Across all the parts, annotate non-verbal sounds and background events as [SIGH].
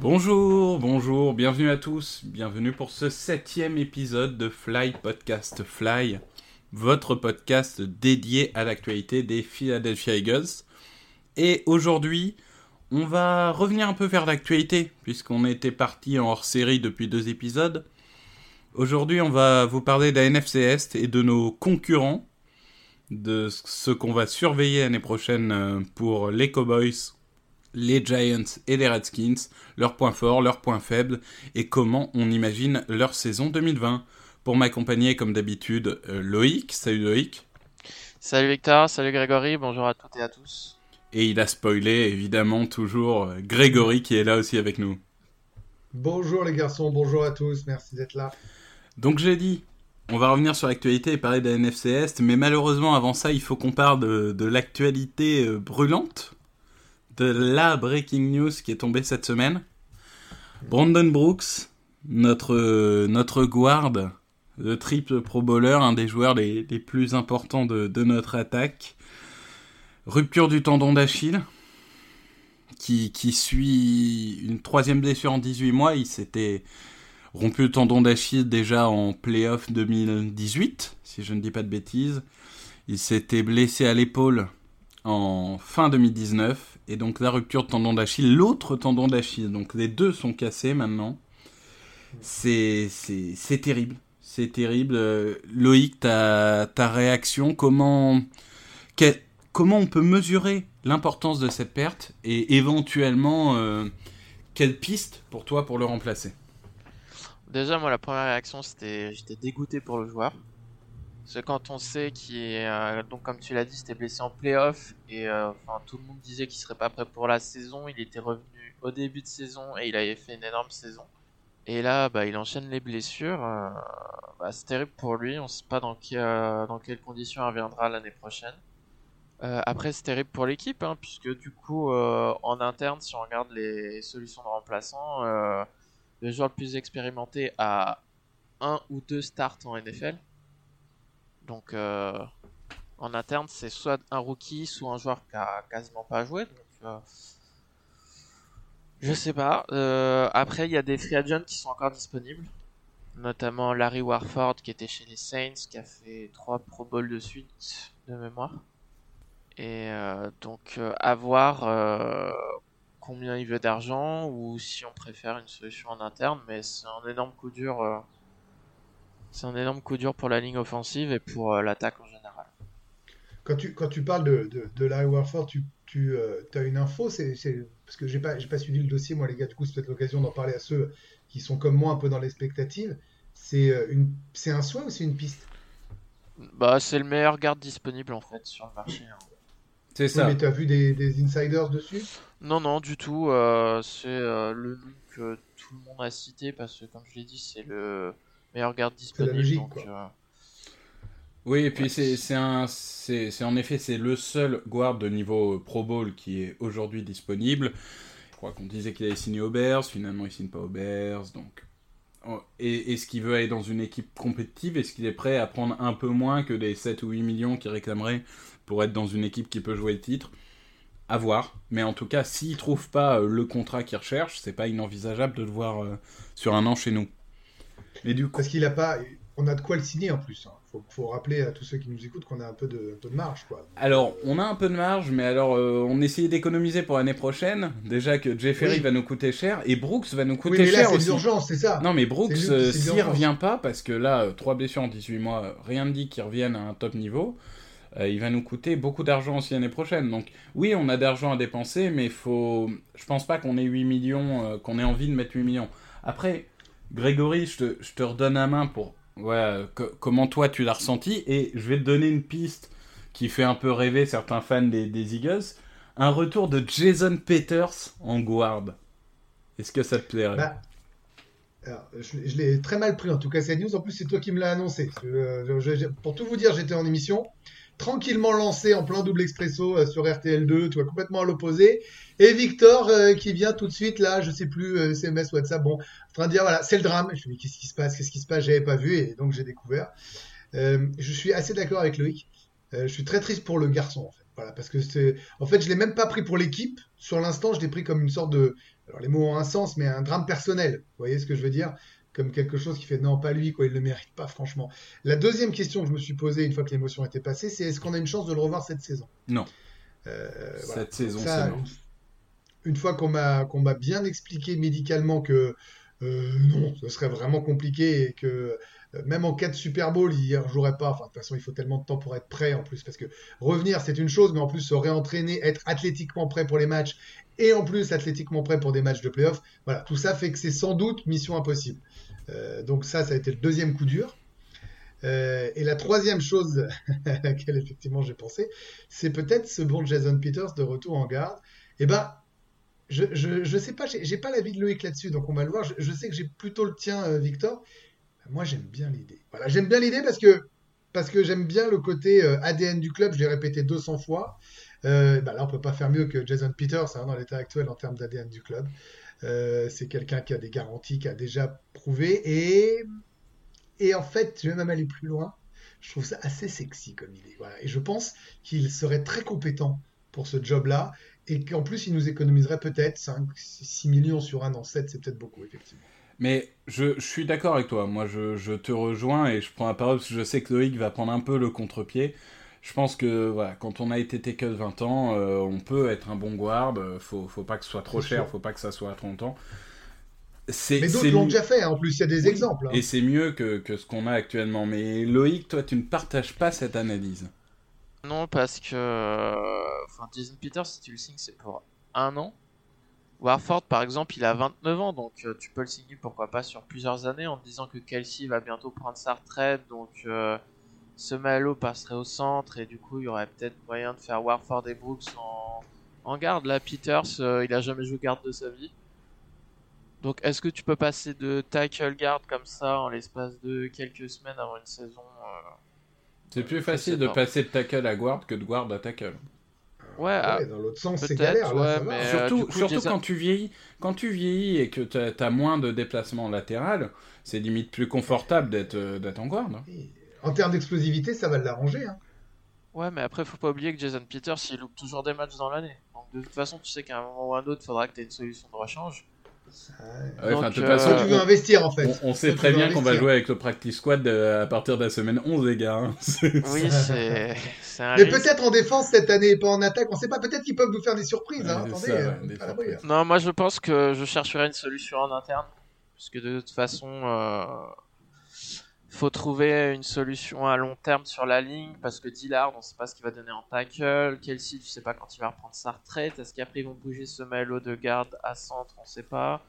Bonjour, bonjour, bienvenue à tous, bienvenue pour ce septième épisode de Fly Podcast Fly, votre podcast dédié à l'actualité des Philadelphia Eagles. Et aujourd'hui, on va revenir un peu vers l'actualité, puisqu'on était parti en hors-série depuis deux épisodes. Aujourd'hui, on va vous parler de la NFC Est et de nos concurrents, de ce qu'on va surveiller l'année prochaine euh, pour les Cowboys, les Giants et les Redskins, leurs points forts, leurs points faibles, et comment on imagine leur saison 2020. Pour m'accompagner, comme d'habitude, euh, Loïc. Salut Loïc. Salut Victor, salut Grégory, bonjour à toutes et à tous. Et il a spoilé, évidemment, toujours euh, Grégory qui est là aussi avec nous. Bonjour les garçons, bonjour à tous, merci d'être là. Donc j'ai dit, on va revenir sur l'actualité et parler de la NFC Est, mais malheureusement avant ça, il faut qu'on parle de, de l'actualité euh, brûlante, de la breaking news qui est tombée cette semaine. Brandon Brooks, notre, guard, le triple pro bowler, un des joueurs les, les plus importants de, de notre attaque. Rupture du tendon d'Achille, qui, qui suit une troisième blessure en 18 mois. Il s'était rompu le tendon d'Achille déjà en playoff 2018, si je ne dis pas de bêtises. Il s'était blessé à l'épaule en fin 2019, et donc la rupture de tendon d'Achille, l'autre tendon d'Achille, donc les deux sont cassés maintenant. C'est terrible, c'est terrible. Euh, Loïc, ta, ta réaction, comment, quel- comment on peut mesurer l'importance de cette perte et éventuellement euh, quelle piste pour toi pour le remplacer? Déjà, moi, la première réaction, c'était j'étais dégoûté pour le joueur. Parce que quand on sait qu'il est, euh, donc comme tu l'as dit, c'était blessé en playoff et euh, tout le monde disait qu'il serait pas prêt pour la saison. Il était revenu au début de saison et il avait fait une énorme saison. Et là, bah, il enchaîne les blessures. euh, bah, c'est terrible pour lui. On sait pas dans, dans quelles conditions il reviendra l'année prochaine. Après, c'est terrible pour l'équipe, hein, puisque du coup, en interne, si on regarde les solutions de remplaçants, le joueur le plus expérimenté a un ou deux starts en NFL. Donc, euh, en interne, c'est soit un rookie, soit un joueur qui a quasiment pas joué. Euh, je sais pas. Euh, après, il y a des free agents qui sont encore disponibles. Notamment Larry Warford qui était chez les Saints, qui a fait 3 Pro Bowl de suite de mémoire. Et donc, à voir combien il veut d'argent ou si on préfère une solution en interne. Mais c'est un énorme coup dur. Euh, c'est un énorme coup dur pour la ligne offensive et pour euh, l'attaque en général. Quand tu, quand tu parles de, de, de Larry Warford, tu, tu as une info, c'est parce que j'ai pas, j'ai pas suivi le dossier, moi les gars, du coup c'est peut-être l'occasion d'en parler à ceux qui sont comme moi un peu dans l'expectative. C'est euh, une, c'est un souhait ou c'est une piste? Bah, c'est le meilleur garde disponible en fait sur le marché. hein. C'est Oui, mais tu as vu des, des insiders dessus? Non, non, du tout. euh, c'est euh, le nom que tout le monde a cité parce que, comme je l'ai dit, c'est le garde disponible. logique, donc, quoi. euh, Oui, et puis Ouais, c'est un, c'est en effet c'est le seul guard de niveau Pro Bowl qui est aujourd'hui disponible. Je crois qu'on disait qu'il allait signer aux Bears, finalement il signe pas aux Bears, donc. Et est-ce qu'il veut aller dans une équipe compétitive Est-ce qu'il est prêt à prendre un peu moins que des 7 ou 8 millions qu'il réclamerait pour être dans une équipe qui peut jouer le titre? À voir. Mais en tout cas, s'il trouve pas euh, le contrat qu'il recherche, c'est pas inenvisageable de le voir euh, sur un an chez nous. Mais du coup, Parce qu'il a pas. On a de quoi le signer en plus. hein. Faut, faut rappeler à tous ceux qui nous écoutent qu'on a un peu de, un peu de marge. Quoi. Alors, on a un peu de marge, mais alors euh, on essayait d'économiser pour l'année prochaine. Déjà que Jeffery Oui. va nous coûter cher et Brooks va nous Oui, coûter mais là cher c'est l'urgence, c'est ça. Non, mais Brooks, euh, s'il revient pas, parce que là, euh, trois blessures en 18 mois, rien ne dit qu'il revienne à un top niveau, euh, il va nous coûter beaucoup d'argent aussi l'année prochaine. Donc, oui, on a d'argent à dépenser, mais faut. Je pense pas qu'on ait 8 millions, euh, qu'on ait envie de mettre 8 millions. Après, Grégory, je te, je te redonne la main pour. Ouais, co- comment toi tu l'as ressenti, et je vais te donner une piste qui fait un peu rêver certains fans des, des Eagles. Un retour de Jason Peters en guard. Est-ce que ça te plairait? Bah, je, l'ai très mal pris en tout cas cette news. En plus, c'est toi qui me l'as annoncé. Je- pour tout vous dire, j'étais en émission, tranquillement lancé en plein double expresso euh, sur RTL2, tu complètement à l'opposé. Et Victor euh, qui vient tout de suite là, je sais plus, euh, SMS, WhatsApp, bon, en train de dire voilà, c'est le drame. Je me dis mais qu'est-ce qui se passe, qu'est-ce qui se passe, j'avais pas vu et donc j'ai découvert. Euh, je suis assez d'accord avec Loïc. Euh, je suis très triste pour le garçon en fait. Voilà, parce que c'est, en fait, je l'ai même pas pris pour l'équipe. Sur l'instant, je l'ai pris comme une sorte de, alors les mots ont un sens, mais un drame personnel. Vous voyez ce que je veux dire? Comme quelque chose qui fait non, pas lui, quoi, il le mérite pas, franchement. La deuxième question que je me suis posée une fois que l'émotion était passée, c'est est-ce qu'on a une chance de le revoir cette saison? Non. Euh, voilà. Cette saison, Ça, c'est mort. Une, fois qu'on m'a bien expliqué médicalement que euh, non, ce serait vraiment compliqué et que euh, même en cas de Super Bowl, il ne rejouerait pas. Enfin, de toute façon, il faut tellement de temps pour être prêt en plus, parce que revenir, c'est une chose, mais en plus se réentraîner, être athlétiquement prêt pour les matchs et en plus athlétiquement prêt pour des matchs de playoff, voilà, tout ça fait que c'est sans doute mission impossible. Euh, donc ça, ça a été le deuxième coup dur. Et la troisième chose [LAUGHS] à laquelle effectivement j'ai pensé, c'est peut-être ce bon Jason Peters de retour en garde. Eh ben, je, je, je sais pas, j'ai pas l'avis de Loïc là-dessus, donc on va le voir. Je, sais que j'ai plutôt le tien, euh, Victor. Moi, j'aime bien l'idée. Voilà, j'aime bien l'idée parce que parce que j'aime bien le côté euh, ADN du club. Je l'ai répété 200 fois. Euh, bah là, on peut pas faire mieux que Jason Peters hein, dans l'état actuel en termes d'ADN du club. C'est quelqu'un qui a des garanties, qui a déjà prouvé et et en fait, je vais même aller plus loin. Je trouve ça assez sexy comme idée. Voilà. Et je pense qu'il serait très compétent pour ce job-là et qu'en plus, il nous économiserait peut-être 5, 6 millions sur un an. 7, c'est peut-être beaucoup, effectivement. Mais je, je suis d'accord avec toi. Moi, je, je te rejoins et je prends la parole parce que je sais que Loïc va prendre un peu le contre-pied. Je pense que voilà, quand on a été tackle 20 ans, euh, on peut être un bon guard. euh, Faut, faut pas que ce soit trop cher, sûr. faut pas que ça soit à 30 ans. Mais d'autres l'ont déjà fait, hein. en plus, il y a des Oui. exemples. hein. Et c'est mieux que, que ce qu'on a actuellement. Mais Loïc, toi, tu ne partages pas cette analyse. Non, parce que. Enfin, Jason Peters, si tu le signes, c'est pour un an. Warford, par exemple, il a 29 ans, donc euh, tu peux le signer pourquoi pas sur plusieurs années en te disant que Kelsey va bientôt prendre sa retraite, donc euh, Semalo passerait au centre et du coup il y aurait peut-être moyen de faire Warford et Brooks en, en garde. Là, Peters, euh, il a jamais joué garde de sa vie. Donc est-ce que tu peux passer de tackle garde comme ça en l'espace de quelques semaines avant une saison euh, C'est plus facile de pas. passer de tackle à guard que de guard à tackle. Ouais, Ouais, ah, dans l'autre sens, c'est galère. Ouais, mais- Euh, surtout coup, quand tu vieillis, quand tu vieillis et que tu as, moins de déplacements latéral, c'est limite plus confortable d'être euh, d'être en guard. Et En termes d'explosivité, ça va l'arranger. Hein. Ouais, mais après, faut pas oublier que Jason Peters, il loupe toujours des matchs dans l'année. Donc, de toute façon, tu sais qu'à un moment ou à un autre, faudra que tu aies une solution de rechange. Ouais. Ouais, Donc, enfin, de toute euh, façon, Toi, tu veux on- investir, en fait. On, on sait très bien qu'on va jouer avec le practice squad euh, à partir de la semaine 11, les gars. hein. [LAUGHS] C'est- Oui, c'est Mais peut-être en défense cette année et pas en attaque. On sait pas. Peut-être qu'ils peuvent nous faire des surprises. Hein. Attendez, ça, euh, des hein. Non, moi, je pense que je chercherai une solution en interne. Puisque de toute façon, euh, faut trouver une solution à long terme sur la ligne. Parce que Dillard, on sait pas ce qu'il va donner en tackle. Kelsey, tu sais pas quand il va reprendre sa retraite. Est-ce qu'après, ils vont bouger ce Melo de garde à centre? On sait pas.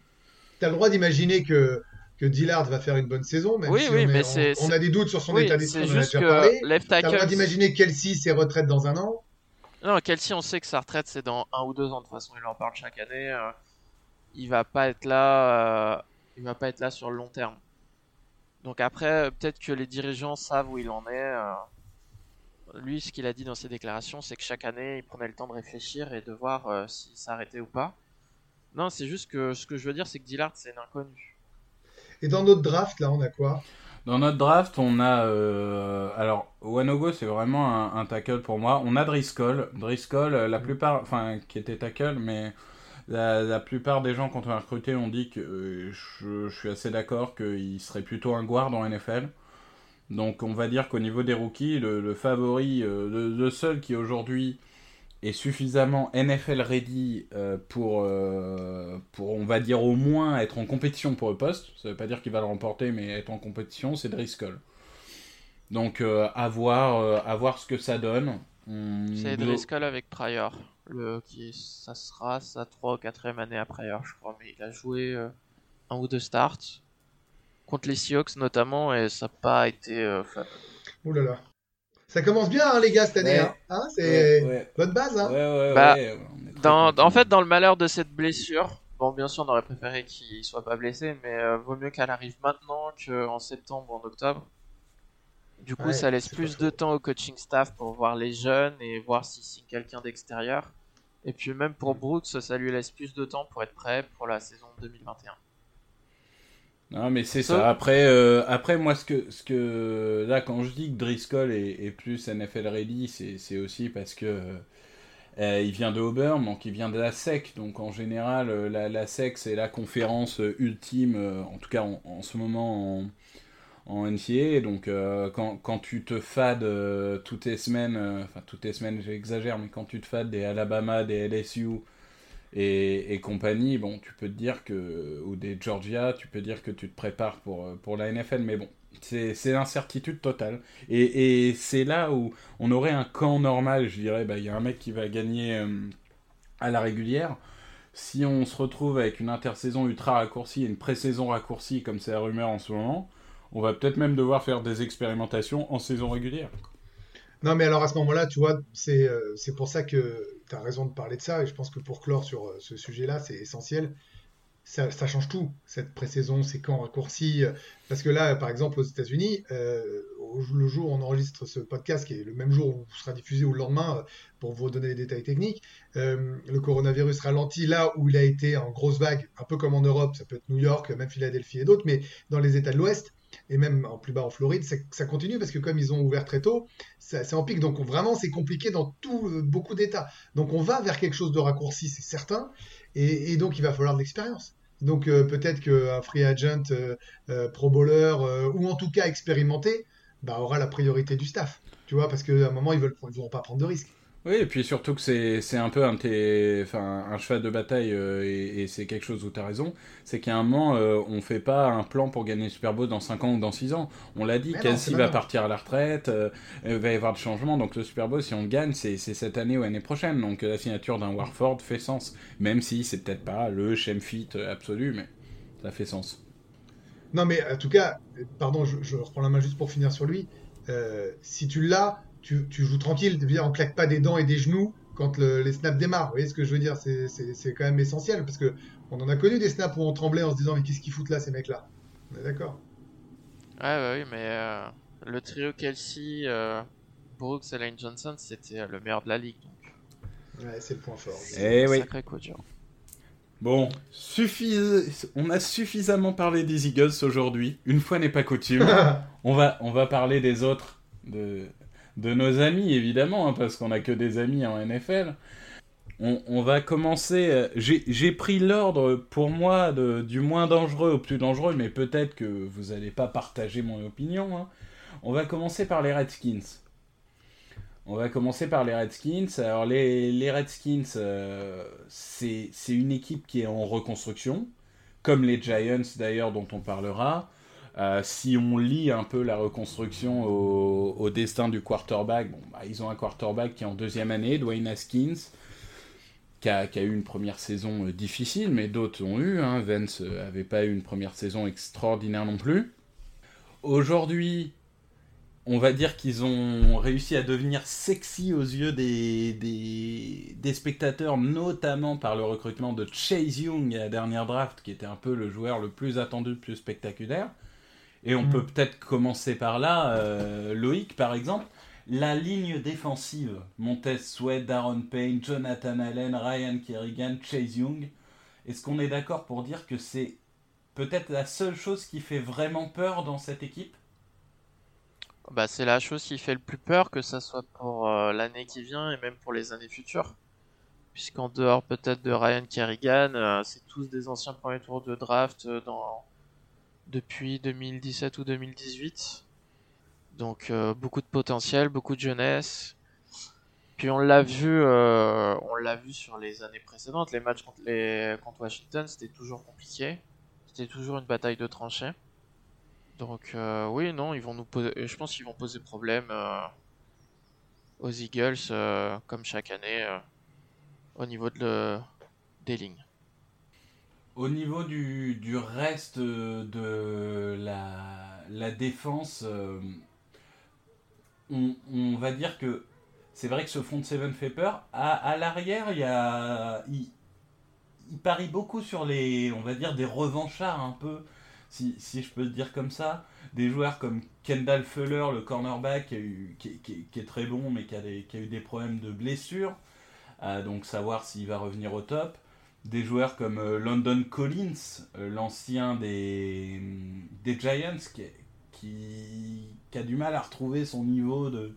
T'as le droit d'imaginer que, que Dillard va faire une bonne saison, même Oui, si oui, on, est- mais on- c'est- on, c'est- a des doutes sur son Oui, état d'esprit, c'est on en a juste déjà que parlé. left T'as le droit d'imaginer Kelsey ses retraites dans un an. Non, Kelsey, on sait que sa retraite c'est dans un ou deux ans. De toute façon, il en parle chaque année. euh, il va pas être là. euh, il va pas être là sur le long terme. Donc après, peut-être que les dirigeants savent où il en est. euh. Lui, ce qu'il a dit dans ses déclarations, c'est que chaque année, il prenait le temps de réfléchir et de voir euh, s'il s'arrêtait ou pas. Non, c'est juste que ce que je veux dire, c'est que Dillard, c'est une inconnue. Et dans notre draft, là, on a quoi? Dans notre draft, on a. euh, alors, Wanogo, c'est vraiment un, un tackle pour moi. On a Driscoll. Driscoll, euh, la plupart. Enfin, qui était tackle, mais. La, la plupart des gens, quand on a recruté, ont dit que euh, je, je suis assez d'accord qu'il serait plutôt un guard en NFL. Donc, on va dire qu'au niveau des rookies, le, le favori, euh, le, le seul qui aujourd'hui est suffisamment NFL ready euh, pour, pour, on va dire, au moins être en compétition pour le poste. Ça veut pas dire qu'il va le remporter, mais être en compétition, c'est Driscoll. Donc, à, voir, à voir ce que ça donne. On- C'est Driscoll avec Pryor. Le, qui, ça sera sa 3 ou 4ème année Pryor, je crois. Mais il a joué euh, un ou deux starts. Contre les Seahawks notamment, et ça n'a pas été euh. Ouh là là. Ça commence bien, hein, les gars, cette année. Ouais. Hein Hein, c'est Ouais, ouais, bonne base. Hein ouais, ouais, Bah, Dans, en fait, dans le malheur de cette blessure, Bon, bien sûr, on aurait préféré qu'il soit pas blessé, mais euh, vaut mieux qu'elle arrive maintenant qu'en septembre ou en octobre. Du coup, Ouais, ça laisse plus de temps au coaching staff pour voir les jeunes et voir si c'est quelqu'un d'extérieur. Et puis même pour Brooks, ça lui laisse plus de temps pour être prêt pour la saison 2021. Non, mais c'est Ça- ça. Après, euh, après, moi, ce que, ce que. Là, quand je dis que Driscoll est, est plus NFL ready, c'est aussi parce que. euh, il vient de Auburn, donc il vient de la SEC. Donc en général, euh, la, la SEC, c'est la conférence euh, ultime, euh, en tout cas en, en ce moment en, en NCAA. Donc euh, quand, quand tu te fades euh, toutes les semaines, euh, enfin toutes les semaines, j'exagère, mais quand tu te fades des Alabama, des LSU et, et compagnie, bon, tu peux te dire que, ou des Georgia, tu peux dire que tu te prépares pour, pour la NFL, mais bon, c'est l'incertitude totale. Et, et c'est là où on aurait un camp normal, je dirais, bah, il y a un mec qui va gagner à la régulière. Si on se retrouve avec une intersaison ultra raccourcie et une pré-saison raccourcie, comme c'est la rumeur en ce moment, on va peut-être même devoir faire des expérimentations en saison régulière. Non, mais alors à ce moment-là, tu vois, c'est euh, pour ça que tu as raison de parler de ça, et je pense que pour clore sur euh, ce sujet-là, c'est essentiel. Ça, change tout, cette pré-saison, ces camps raccourcis. euh, Parce que là, par exemple, aux États-Unis, le jour où on enregistre ce podcast, qui est le même jour où sera diffusé ou le lendemain, pour vous donner les détails techniques, le coronavirus ralentit là où il a été en grosse vague, un peu comme en Europe, ça peut être New York, même Philadelphie et d'autres, mais dans les États de l'Ouest, et même en plus bas en Floride, ça, continue parce que comme ils ont ouvert très tôt, c'est en pic. Donc on- vraiment, c'est compliqué dans tout, euh, beaucoup d'États. Donc on va vers quelque chose de raccourci, c'est certain. Et, donc il va falloir de l'expérience. Donc euh, peut-être qu'un free agent, euh, pro bowler, ou en tout cas expérimenté, bah, aura la priorité du staff. Tu vois, parce qu'à un moment, ils ne vont pas prendre de risques. Oui, et puis surtout que c'est un peu un, tes- enfin, un cheval de bataille, euh, et, et c'est quelque chose où tu as raison, c'est qu'à un moment, euh, on fait pas un plan pour gagner le Super Bowl dans 5 ans ou dans 6 ans. On l'a dit, c'est va partir à la retraite, euh, il va y avoir des changements, donc le Super Bowl, si on le gagne, c'est cette année ou l'année prochaine. Donc euh, la signature d'un Warford fait sens, même si c'est peut-être pas le chem fit absolu, mais ça fait sens. Non, mais en tout cas, euh, pardon, je, je reprends la main juste pour finir sur lui. Euh, si tu l'as, tu, tu joues tranquille. On claque pas des dents et des genoux quand le- les snaps démarrent. Vous voyez ce que je veux dire? C'est- C'est c'est quand même essentiel parce que on en a connu des snaps où on tremblait en se disant mais qu'est-ce qu'ils foutent là ces mecs-là? On est d'accord? Ouais, bah oui, mais euh, le trio Kelsey, euh, Brooks et Lane Johnson, c'était euh, le meilleur de la ligue. Donc, Ouais, c'est le point fort. Eh oui. sacré coup dur. Bon, suffis... on a suffisamment parlé des Eagles aujourd'hui, une fois n'est pas coutume. [LAUGHS] On va, on va parler des autres, de, de nos amis évidemment, hein, parce qu'on a que des amis en NFL. On, va commencer. euh, J'ai pris l'ordre pour moi du moins dangereux au plus dangereux, mais peut-être que vous n'allez pas partager mon opinion. hein. On va commencer par les Redskins. On va commencer par les Redskins. Alors les, Redskins, euh, c'est une équipe qui est en reconstruction, comme les Giants d'ailleurs dont on parlera. Euh, si on lit un peu la reconstruction au, destin du quarterback, bon, bah, ils ont un quarterback qui est en deuxième année, Dwayne Haskins, qui a, eu une première saison euh, difficile, mais d'autres ont eu. Hein. Vance n'avait pas eu une première saison extraordinaire non plus. Aujourd'hui, on va dire qu'ils ont réussi à devenir sexy aux yeux des spectateurs, notamment par le recrutement de Chase Young à la dernière draft, qui était un peu le joueur le plus attendu, le plus spectaculaire. Et on Mm. peut peut-être commencer par là. euh, Loïc, par exemple, la ligne défensive, Montez Sweat, Darren Payne, Jonathan Allen, Ryan Kerrigan, Chase Young, est-ce qu'on est d'accord pour dire que c'est peut-être la seule chose qui fait vraiment peur dans cette équipe? Bah, c'est la chose qui fait le plus peur, que ça soit pour euh, l'année qui vient et même pour les années futures. Puisqu'en dehors peut-être de Ryan Kerrigan, euh, c'est tous des anciens premiers tours de draft euh, dans... depuis 2017 ou 2018. Donc euh, beaucoup de potentiel, beaucoup de jeunesse. Puis on l'a vu, euh, on l'a vu sur les années précédentes, les matchs contre, les... contre Washington, c'était toujours compliqué. C'était toujours une bataille de tranchées. Donc euh, oui, non, ils vont nous poser, je pense qu'ils vont poser problème aux Eagles comme chaque année au niveau de des lignes. Au niveau du, reste de la, défense, euh, on, va dire que c'est vrai que ce front seven fait peur. À, l'arrière, il y a, il, parie beaucoup sur les, on va dire, des revanchards un peu, si, je peux dire comme ça. Des joueurs comme Kendall Fuller, le cornerback, qui, est très bon, mais qui a, des- qui a eu des problèmes de blessure. Euh, donc savoir s'il va revenir au top. Des joueurs comme euh, London Collins, euh, l'ancien des, des Giants, qui, qui, a du mal à retrouver son niveau de,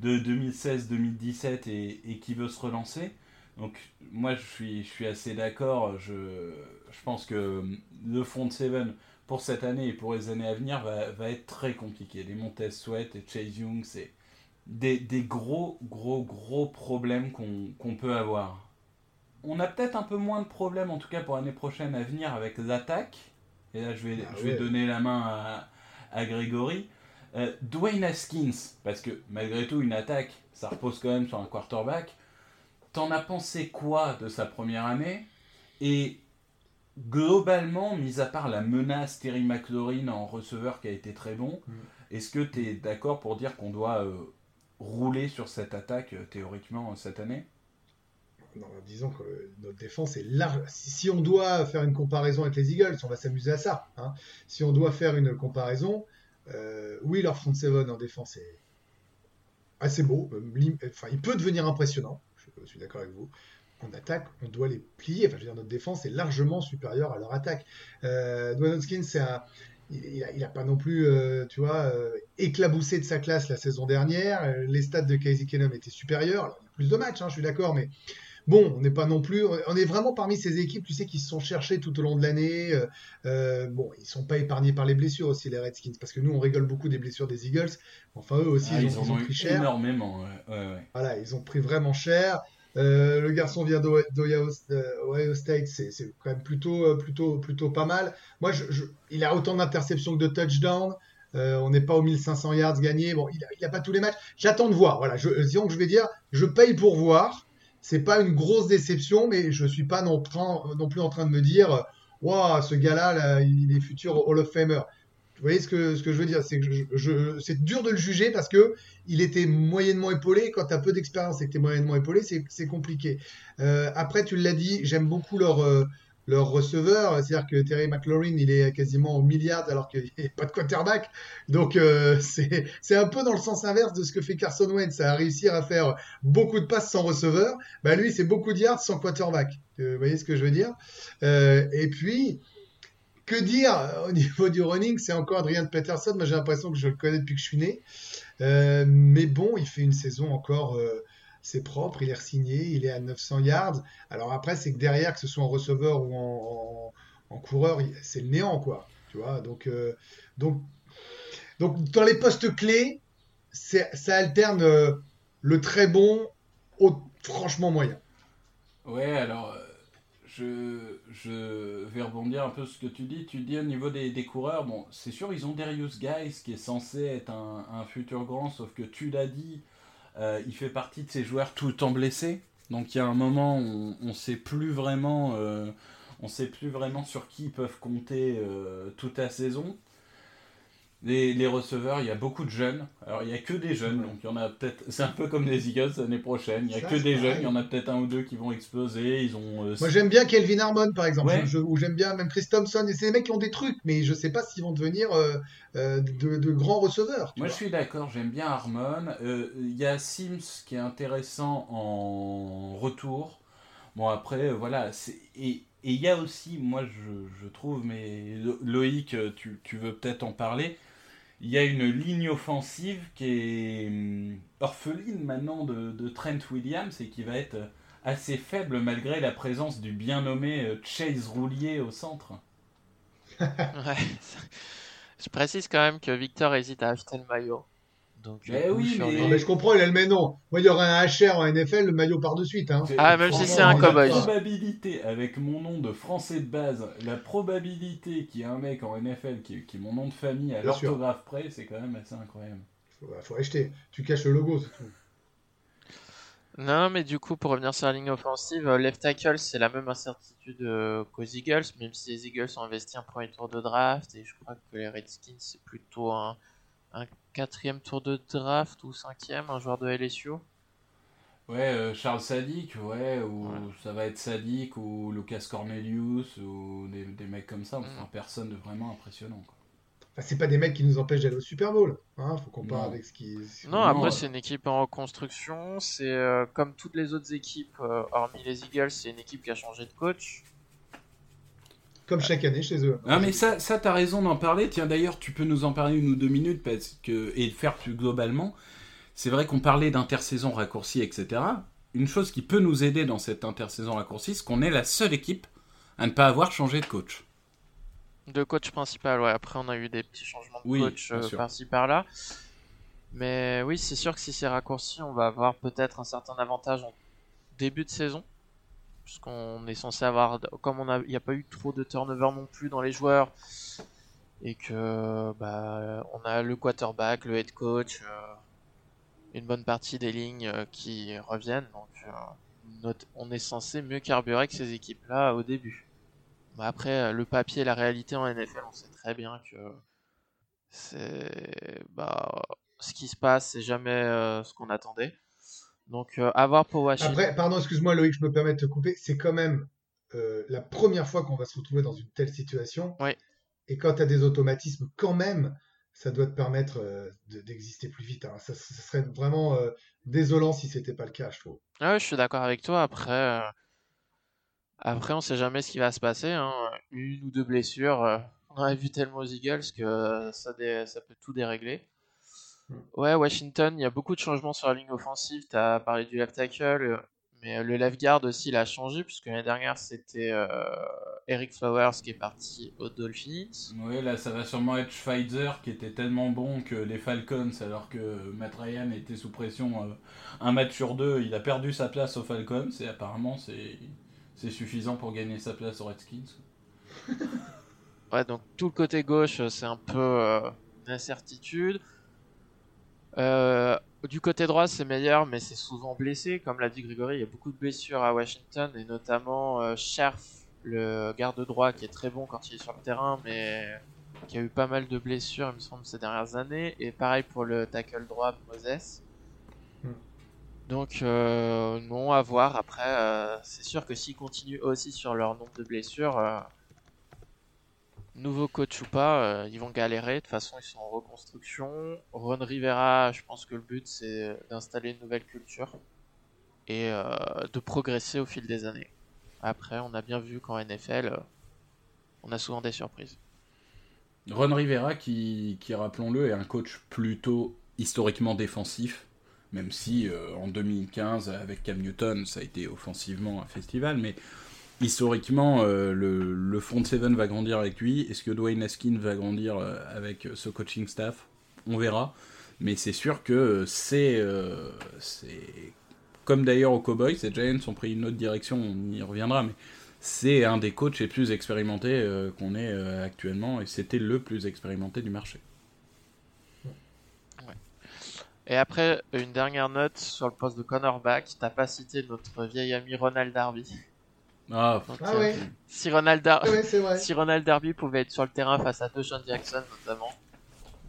de 2016-2017 et, qui veut se relancer. Donc moi je suis, je suis assez d'accord. Je, je pense que le front seven pour cette année et pour les années à venir va, va être très compliqué. Les Montez Sweat et Chase Young, c'est des, des gros, gros, gros problèmes qu'on peut avoir. On a peut-être un peu moins de problèmes, en tout cas pour l'année prochaine à venir, avec l'attaque. Et là, je vais, Ah je vais ouais. donner la main à, à Grégory. Euh, Dwayne Haskins, parce que malgré tout, une attaque, ça repose quand même sur un quarterback. T'en as pensé quoi de sa première année? Et globalement, mis à part la menace Terry McLaurin en receveur qui a été très bon, Mm. est-ce que tu es d'accord pour dire qu'on doit euh, rouler sur cette attaque euh, théoriquement cette année? Disons que notre défense est large. Si, on doit faire une comparaison avec les Eagles, on va s'amuser à ça. hein. Si on doit faire une comparaison, euh, oui, leur front seven en défense est assez beau. Enfin, il peut devenir impressionnant. Je suis d'accord avec vous. En attaque, on doit les plier. Enfin, je veux dire, notre défense est largement supérieure à leur attaque. Euh, c'est. Il il a, il a pas non plus, euh, tu vois, euh, éclaboussé de sa classe la saison dernière. Les stats de Casey Keenum étaient supérieurs. Plus de matchs, hein, je suis d'accord, mais Bon, on n'est pas non plus, on est vraiment parmi ces équipes, tu sais, qui se sont cherchées tout au long de l'année. Euh, euh, bon, ils sont pas épargnés par les blessures aussi, les Redskins, parce que nous, on rigole beaucoup des blessures des Eagles. Enfin, eux aussi, Ah, ils, Ils ont, en ils ont ont eu pris cher. énormément. ouais, ouais, ouais. Voilà, ils ont pris vraiment cher. Euh, le garçon vient d'Ohio State, c'est quand même plutôt, plutôt, plutôt pas mal. Moi, je, je- il a autant d'interceptions que de touchdowns. Euh, on n'est pas aux 1500 yards gagnés. Bon, il a, il a pas tous les matchs. J'attends de voir. Voilà, je, disons que je vais dire, je paye pour voir. C'est pas une grosse déception, mais je suis pas non, plus en train de me dire, waouh, ce gars-là, là, il est futur Hall of Famer. Vous voyez ce que, je veux dire? C'est dur de le juger parce que il était moyennement épaulé. Quand tu as peu d'expérience et que tu es moyennement épaulé, c'est c'est compliqué. Euh, après, tu l'as dit, j'aime beaucoup leur, euh, leur receveur. C'est-à-dire que Terry McLaurin, il est quasiment au milliard alors qu'il n'y a pas de quarterback. Donc, euh, c'est un peu dans le sens inverse de ce que fait Carson Wentz. À réussir à faire beaucoup de passes sans receveur. Bah, lui, c'est beaucoup de yards sans quarterback. Euh, Vous voyez ce que je veux dire? Euh, Et puis, que dire au [LAUGHS] niveau du running? C'est encore Adrian Peterson. Moi, j'ai l'impression que je le connais depuis que je suis né. Mais bon, il fait une saison encore, c'est propre, il est re-signé, il est à 900 yards. Alors après, c'est que derrière, que ce soit en receveur ou en, coureur, c'est le néant, quoi. Tu vois, donc, euh, donc, donc dans les postes clés, ça alterne euh, le très bon au franchement moyen. Ouais, alors euh, je, je vais rebondir un peu sur ce que tu dis. Tu dis au niveau des, coureurs, bon, c'est sûr, ils ont Darius Guys qui est censé être un futur grand, sauf que tu l'as dit, euh, il fait partie de ces joueurs tout le temps blessés. Donc il y a un moment où on ne sait plus vraiment, euh, sait plus vraiment sur qui ils peuvent compter euh, toute la saison. Les, les receveurs, il y a beaucoup de jeunes. Alors, il n'y a que des jeunes, donc il y en a peut-être. C'est un peu comme les Eagles l'année prochaine. Il n'y a Ça, que des jeunes. Il y en a peut-être un ou deux qui vont exploser. Ils ont. euh, Moi, j'aime bien Kelvin Harmon, par exemple, Ouais. je- je- ou j'aime bien même Chris Thompson. Et c'est des mecs qui ont des trucs, mais je sais pas s'ils vont devenir euh, euh, de, de grands receveurs. Moi, je suis d'accord. J'aime bien Harmon. Il y a Sims qui est intéressant en retour. Bon, après, voilà. Et et il y a aussi, moi, je, je trouve, mais Lo- Loïc, tu, tu veux peut-être en parler. Il y a une ligne offensive qui est hum, orpheline maintenant de, de Trent Williams et qui va être assez faible malgré la présence du bien nommé euh, Chase Roulier au centre. [LAUGHS] [LAUGHS] Ouais. Je précise quand même que Victor hésite à acheter le maillot. Donc, Mais oui, mais- les- Non, mais je comprends, il a le mais non. Moi, il y aurait un HR en NFL, le maillot par de suite. Hein. Ah, même si c'est un cow-boy. La probabilité, avec mon nom de français de base, la probabilité qu'il y ait un mec en NFL qui, qui ait mon nom de famille à l'orthographe près, c'est quand même assez incroyable. Faut, faut acheter. Tu caches le logo, c'est tout. Non, mais du coup, pour revenir sur la ligne offensive, euh, left tackle, c'est la même incertitude euh, qu'aux Eagles, même si les Eagles ont investi un premier tour de draft, et je crois que les Redskins, c'est plutôt un, un quatrième tour de draft ou cinquième, un joueur de LSU. Ouais, euh, Charles Sadik, ouais, ou Ouais. ça va être Sadik, ou Lucas Cornelius, ou des, des mecs comme ça. Enfin, Mm. personne de vraiment impressionnant. Quoi. Enfin, c'est pas des mecs qui nous empêchent d'aller au Super Bowl. Hein, faut qu'on parle avec ce qui. ce Non, après, c'est une équipe en reconstruction. C'est euh, comme toutes les autres équipes, euh, hormis les Eagles, c'est une équipe qui a changé de coach. Comme chaque année chez eux. Ah, mais ça, ça t'as raison d'en parler. Tiens, d'ailleurs, tu peux nous en parler une ou deux minutes parce que, et le faire plus globalement. C'est vrai qu'on parlait d'intersaison raccourcie, etc. Une chose qui peut nous aider dans cette intersaison raccourcie, c'est qu'on est la seule équipe à ne pas avoir changé de coach. De coach principal, ouais. Après, on a eu des petits changements de Oui, coach euh, par-ci par-là. Mais oui, c'est sûr que si c'est raccourci, on va avoir peut-être un certain avantage en début de saison. Puisqu'on est censé avoir, comme on il n'y a pas eu trop de turnover non plus dans les joueurs, et que bah, on a le quarterback, le head coach, euh, une bonne partie des lignes euh, qui reviennent, donc euh, on est censé mieux carburer que ces équipes-là au début. Après, le papier et la réalité en NFL, on sait très bien que c'est bah ce qui se passe, c'est jamais ce qu'on attendait. Donc, euh, à voir pour Washington. Après, pardon, excuse-moi Loïc, je me permets de te couper. C'est quand même euh, la première fois qu'on va se retrouver dans une telle situation. Ouais. Et quand tu as des automatismes, quand même, ça doit te permettre euh, de- d'exister plus vite. hein. Ça, ça serait vraiment euh, désolant si c'était pas le cas, je trouve. Ah ouais, je suis d'accord avec toi. Après, euh, après, on sait jamais ce qui va se passer. hein. Une ou deux blessures. On a vu tellement aux Eagles que ça, dé- ça peut tout dérégler. Ouais, Washington, il y a beaucoup de changements sur la ligne offensive. Tu as parlé du left tackle, euh, mais euh, le left guard aussi, il a changé, puisque l'année dernière, c'était euh, Eric Flowers qui est parti aux Dolphins. Oui, là, ça va sûrement être Schweitzer qui était tellement bon que les Falcons, alors que Matt Ryan était sous pression euh, un match sur deux, il a perdu sa place aux Falcons et apparemment c'est suffisant pour gagner sa place aux Redskins. [LAUGHS] Ouais, donc tout le côté gauche, c'est un peu euh, une incertitude. Euh, du côté droit, c'est meilleur, mais c'est souvent blessé. Comme l'a dit Grégory, il y a beaucoup de blessures à Washington, et notamment euh, Scherf, le garde droit, qui est très bon quand il est sur le terrain, mais qui a eu pas mal de blessures, il me semble, ces dernières années. Et pareil pour le tackle droit, Moses. Hmm. Donc, euh, non, à voir. Après, euh, c'est sûr que s'ils continuent aussi sur leur nombre de blessures, nouveau coach ou pas, euh, ils vont galérer. De toute façon, ils sont en reconstruction. Ron Rivera, je pense que le but c'est d'installer une nouvelle culture et euh, de progresser au fil des années. Après, on a bien vu qu'en NFL, euh, on a souvent des surprises. Ron Rivera qui, qui rappelons-le, est un coach plutôt historiquement défensif, même si en 2015 avec Cam Newton ça a été offensivement un festival, mais historiquement euh, le, le front seven va grandir avec lui. Est-ce que Dwayne Haskins va grandir euh, avec ce coaching staff? On verra. Mais c'est sûr que euh, c'est comme d'ailleurs aux Cowboys, les Giants ont pris une autre direction, on y reviendra, mais c'est un des coachs les plus expérimentés qu'on ait actuellement et c'était le plus expérimenté du marché. Et après, une dernière note sur le poste de cornerback. T'as pas cité notre vieil ami Ronald Darby. Ah, Donc, Ah euh, ouais, Si Ronald, Dar- Ah ouais c'est vrai. [LAUGHS] si Ronald Darby pouvait être sur le terrain face à Deshaun Jackson notamment,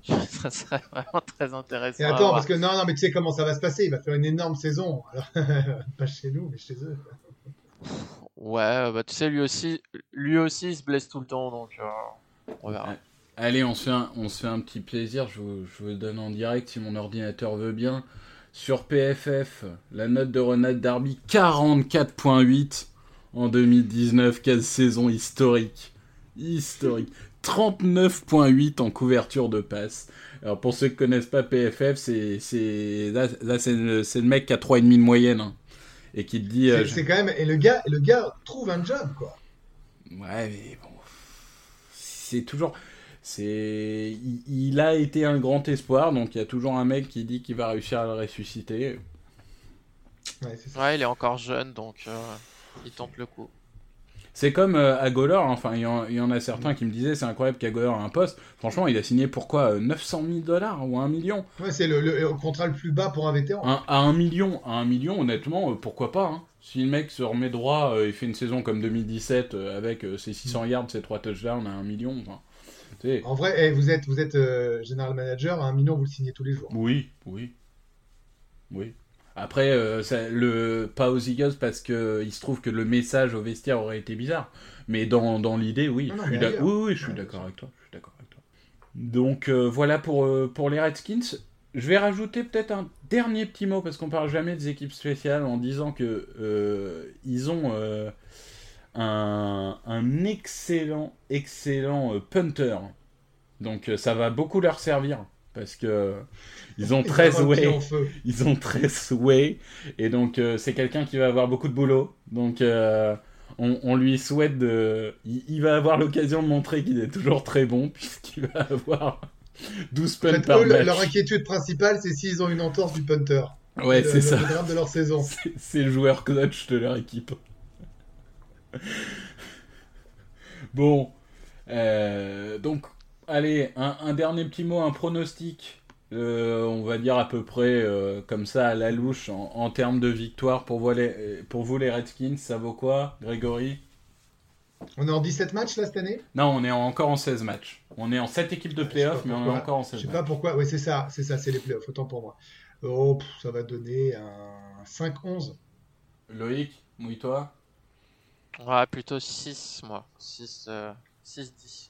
[LAUGHS] ça serait vraiment très intéressant. Et attends, parce que non, non, mais tu sais comment ça va se passer. Il va faire une énorme saison. Alors, [LAUGHS] pas chez nous, mais chez eux. Ouais, bah tu sais, lui aussi, lui aussi il se blesse tout le temps, donc euh, on verra. Allez, on se fait un, on se fait un petit plaisir, je vous, je vous le donne en direct si mon ordinateur veut bien. Sur PFF, la note de Ronald Darby, 44.8 en 2019, quelle saison historique. Historique. 39.8 en couverture de passe. Alors pour ceux qui connaissent pas PFF, c'est c'est là, là, c'est le, c'est le mec qui a 3,5 de moyenne hein, et qui te dit euh, C'est c'est quand même. Et le gars, le gars trouve un job, quoi. Ouais, mais bon. C'est toujours. C'est. Il, il a été un grand espoir, donc il y a toujours un mec qui dit qu'il va réussir à le ressusciter. Ouais, c'est ça. Ouais, il est encore jeune, donc euh, il tente le coup. C'est comme euh, Agolor, hein. enfin, il y, en- il y en a certains qui me disaient c'est incroyable qu'Agolor a un poste. Franchement, il a signé pourquoi 900 000 dollars ou 1 million? Ouais, c'est le, le- le contrat le plus bas pour un vétéran. un, À 1 million, à 1 million, honnêtement, euh, pourquoi pas hein. Si le mec se remet droit euh, et fait une saison comme 2017 euh, avec euh, ses 600 yards, ses 3 touchdowns à 1 million, enfin. En vrai, eh, vous êtes, vous êtes euh, général manager, à un million, vous le signez tous les jours. Oui, oui. Oui. Après, euh, ça- le, pas aux Eagles parce que il se trouve que le message au vestiaire aurait été bizarre. Mais dans, dans l'idée, oui. Non, je suis oui, oui, je suis d'accord avec toi. Je suis d'accord avec toi. Donc euh, voilà pour, euh, pour les Redskins. Je vais rajouter peut-être un dernier petit mot parce qu'on parle jamais des équipes spéciales en disant que euh, ils ont euh, un, un excellent, excellent euh, punter. Donc euh, ça va beaucoup leur servir parce que ils ont Ils 13 ont un pied way, ils ont 13 way et donc euh, c'est quelqu'un qui va avoir beaucoup de boulot. Donc euh, on, on lui souhaite de, il, il va avoir l'occasion de montrer qu'il est toujours très bon [LAUGHS] puisqu'il va avoir 12 En punts fait, par eux, match. leur inquiétude principale, c'est s'ils ont une entorse du punter. Ouais, c'est ça. Le drame de leur saison. [LAUGHS] C'est- C'est le joueur clutch de leur équipe. [LAUGHS] bon, euh, donc, allez, un, un dernier petit mot, un pronostic. euh, on va dire à peu près euh, comme ça à la louche en, en termes de victoire pour vous, les, pour vous les Redskins, ça vaut quoi, Grégory? On est en 17 matchs là cette année? Non, on est encore en 16 matchs. On est en 7 équipes de Je playoffs, mais on est encore en Je 16 sais matchs. pas pourquoi. Oui, c'est ça, c'est ça, c'est les playoffs, autant pour moi. Oh, pff, ça va donner un 5-11. Loïc, mouille-toi. Ouais, plutôt 6, moi. 6, euh, 6-10.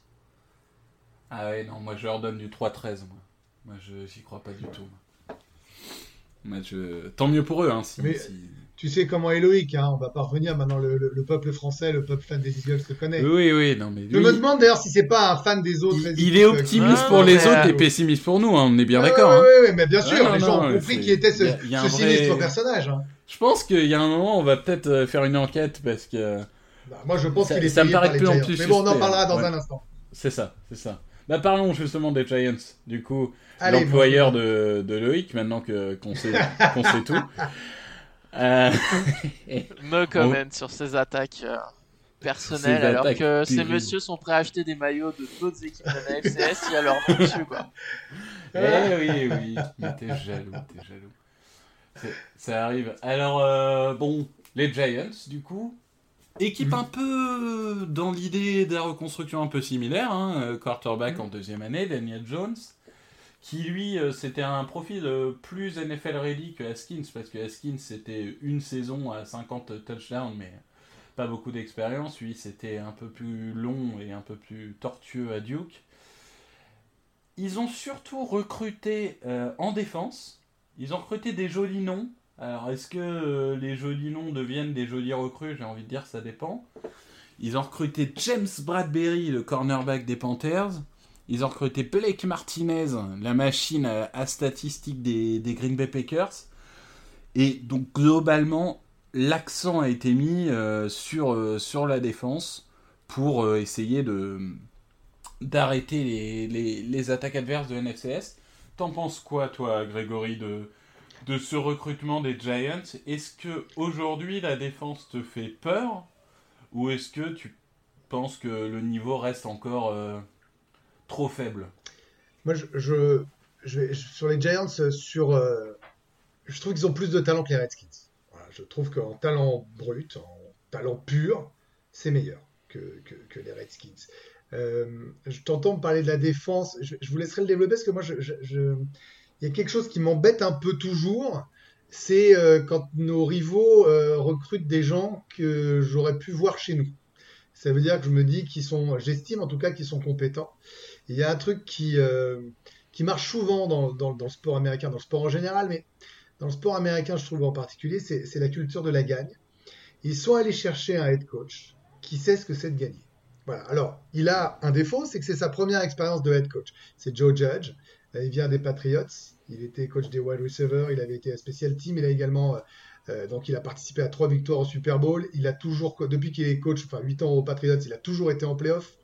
Ah ouais, non, moi je leur donne du 3-13, moi. Moi je j'y crois pas du tout. Moi. Je... Tant mieux pour eux, hein, si... Mais- si- Tu sais comment est Loïc, hein, on va pas revenir maintenant, le, le- le peuple français, le peuple fan des Eagles le connaît. Oui, oui, non, mais Je lui, me demande d'ailleurs si c'est pas un fan des autres. il, est euh, optimiste Ah, pour non, les autres euh, et pessimiste pour nous, hein, on est bien d'accord. ouais, hein. ouais, mais bien sûr, non, les gens non, ont compris qui était ce, y a- il y a ce vrai- sinistre personnage. hein. Je pense qu'il y a un moment, on va peut-être euh, faire une enquête parce que Bah, moi, je pense Ça- qu'il est ça me paraît de plus en plus Mais bon, on en parlera dans Ouais. un instant. c'est ça, c'est ça. Bah parlons justement des Giants, du coup, l'employeur bon, de, de Loïc, maintenant que qu'on sait, [LAUGHS] qu'on sait tout. Euh, [LAUGHS] Me comment sur ces attaques euh, personnelles, Ces alors attaques que ces messieurs sont prêts à acheter des maillots de d'autres équipes de la FCS, il y a leur nom dessus, quoi. [LAUGHS] Eh oui, oui, mais t'es jaloux, t'es jaloux. Ça arrive. Alors, euh, bon, les Giants, du coup, équipe un peu dans l'idée de la reconstruction un peu similaire, hein, euh, quarterback en deuxième année, Daniel Jones, qui lui, euh, c'était un profil euh, plus NFL ready que Haskins, parce que Haskins, c'était une saison à 50 touchdowns, mais pas beaucoup d'expérience. Lui, c'était un peu plus long et un peu plus tortueux à Duke. Ils ont surtout recruté euh, en défense. Ils ont recruté des jolis noms. Alors, est-ce que euh, les jolis noms deviennent des jolis recrues? J'ai envie de dire, ça dépend. Ils ont recruté James Bradbury, le cornerback des Panthers. Ils ont recruté Blake Martinez, la machine à, statistiques des, Green Bay Packers. Et donc, globalement, l'accent a été mis euh, sur, euh, sur la défense pour essayer d'arrêter les attaques adverses de NFCS. T'en penses quoi, toi, Grégory, de, de ce recrutement des Giants Est-ce que aujourd'hui la défense te fait peur? Ou est-ce que tu penses que le niveau reste encore euh, trop faible? Moi, je, sur les Giants, euh, sur, euh, je trouve qu'ils ont plus de talent que les Redskins. Je trouve qu'en talent brut, en talent pur, c'est meilleur que, que, les Redskins. Je t'entends parler de la défense. Je, vous laisserai le développer parce que moi, je- il y a quelque chose qui m'embête un peu toujours. C'est euh, quand nos rivaux euh, recrutent des gens que j'aurais pu voir chez nous. Ça veut dire que je me dis qu'ils sont, j'estime en tout cas qu'ils sont compétents. Il y a un truc qui, euh, qui marche souvent dans, dans- dans le sport américain, dans le sport en général, mais dans le sport américain, je trouve en particulier, c'est la culture de la gagne. Ils sont allés chercher un head coach qui sait ce que c'est de gagner. Voilà. Alors, il a un défaut, c'est que c'est sa première expérience de head coach. C'est Joe Judge. Euh, Il vient des Patriots. Il était coach des wide receivers. Il avait été special team. Il a également, euh, euh, donc, il a participé à trois victoires au Super Bowl. Il a toujours, depuis qu'il est coach, enfin 8 ans aux Patriots, il a toujours été en playoff.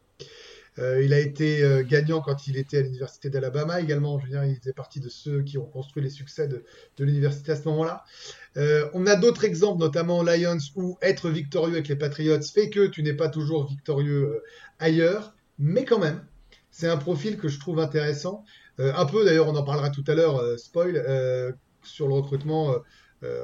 Il a été gagnant quand il était à l'université d'Alabama également. Je veux dire, il faisait partie de ceux qui ont construit les succès de, l'université à ce moment-là. On a d'autres exemples, notamment Lions, où être victorieux avec les Patriots fait que tu n'es pas toujours victorieux ailleurs, mais quand même, c'est un profil que je trouve intéressant. Euh, un peu, d'ailleurs, on en parlera tout à l'heure, euh, spoil, euh, sur le recrutement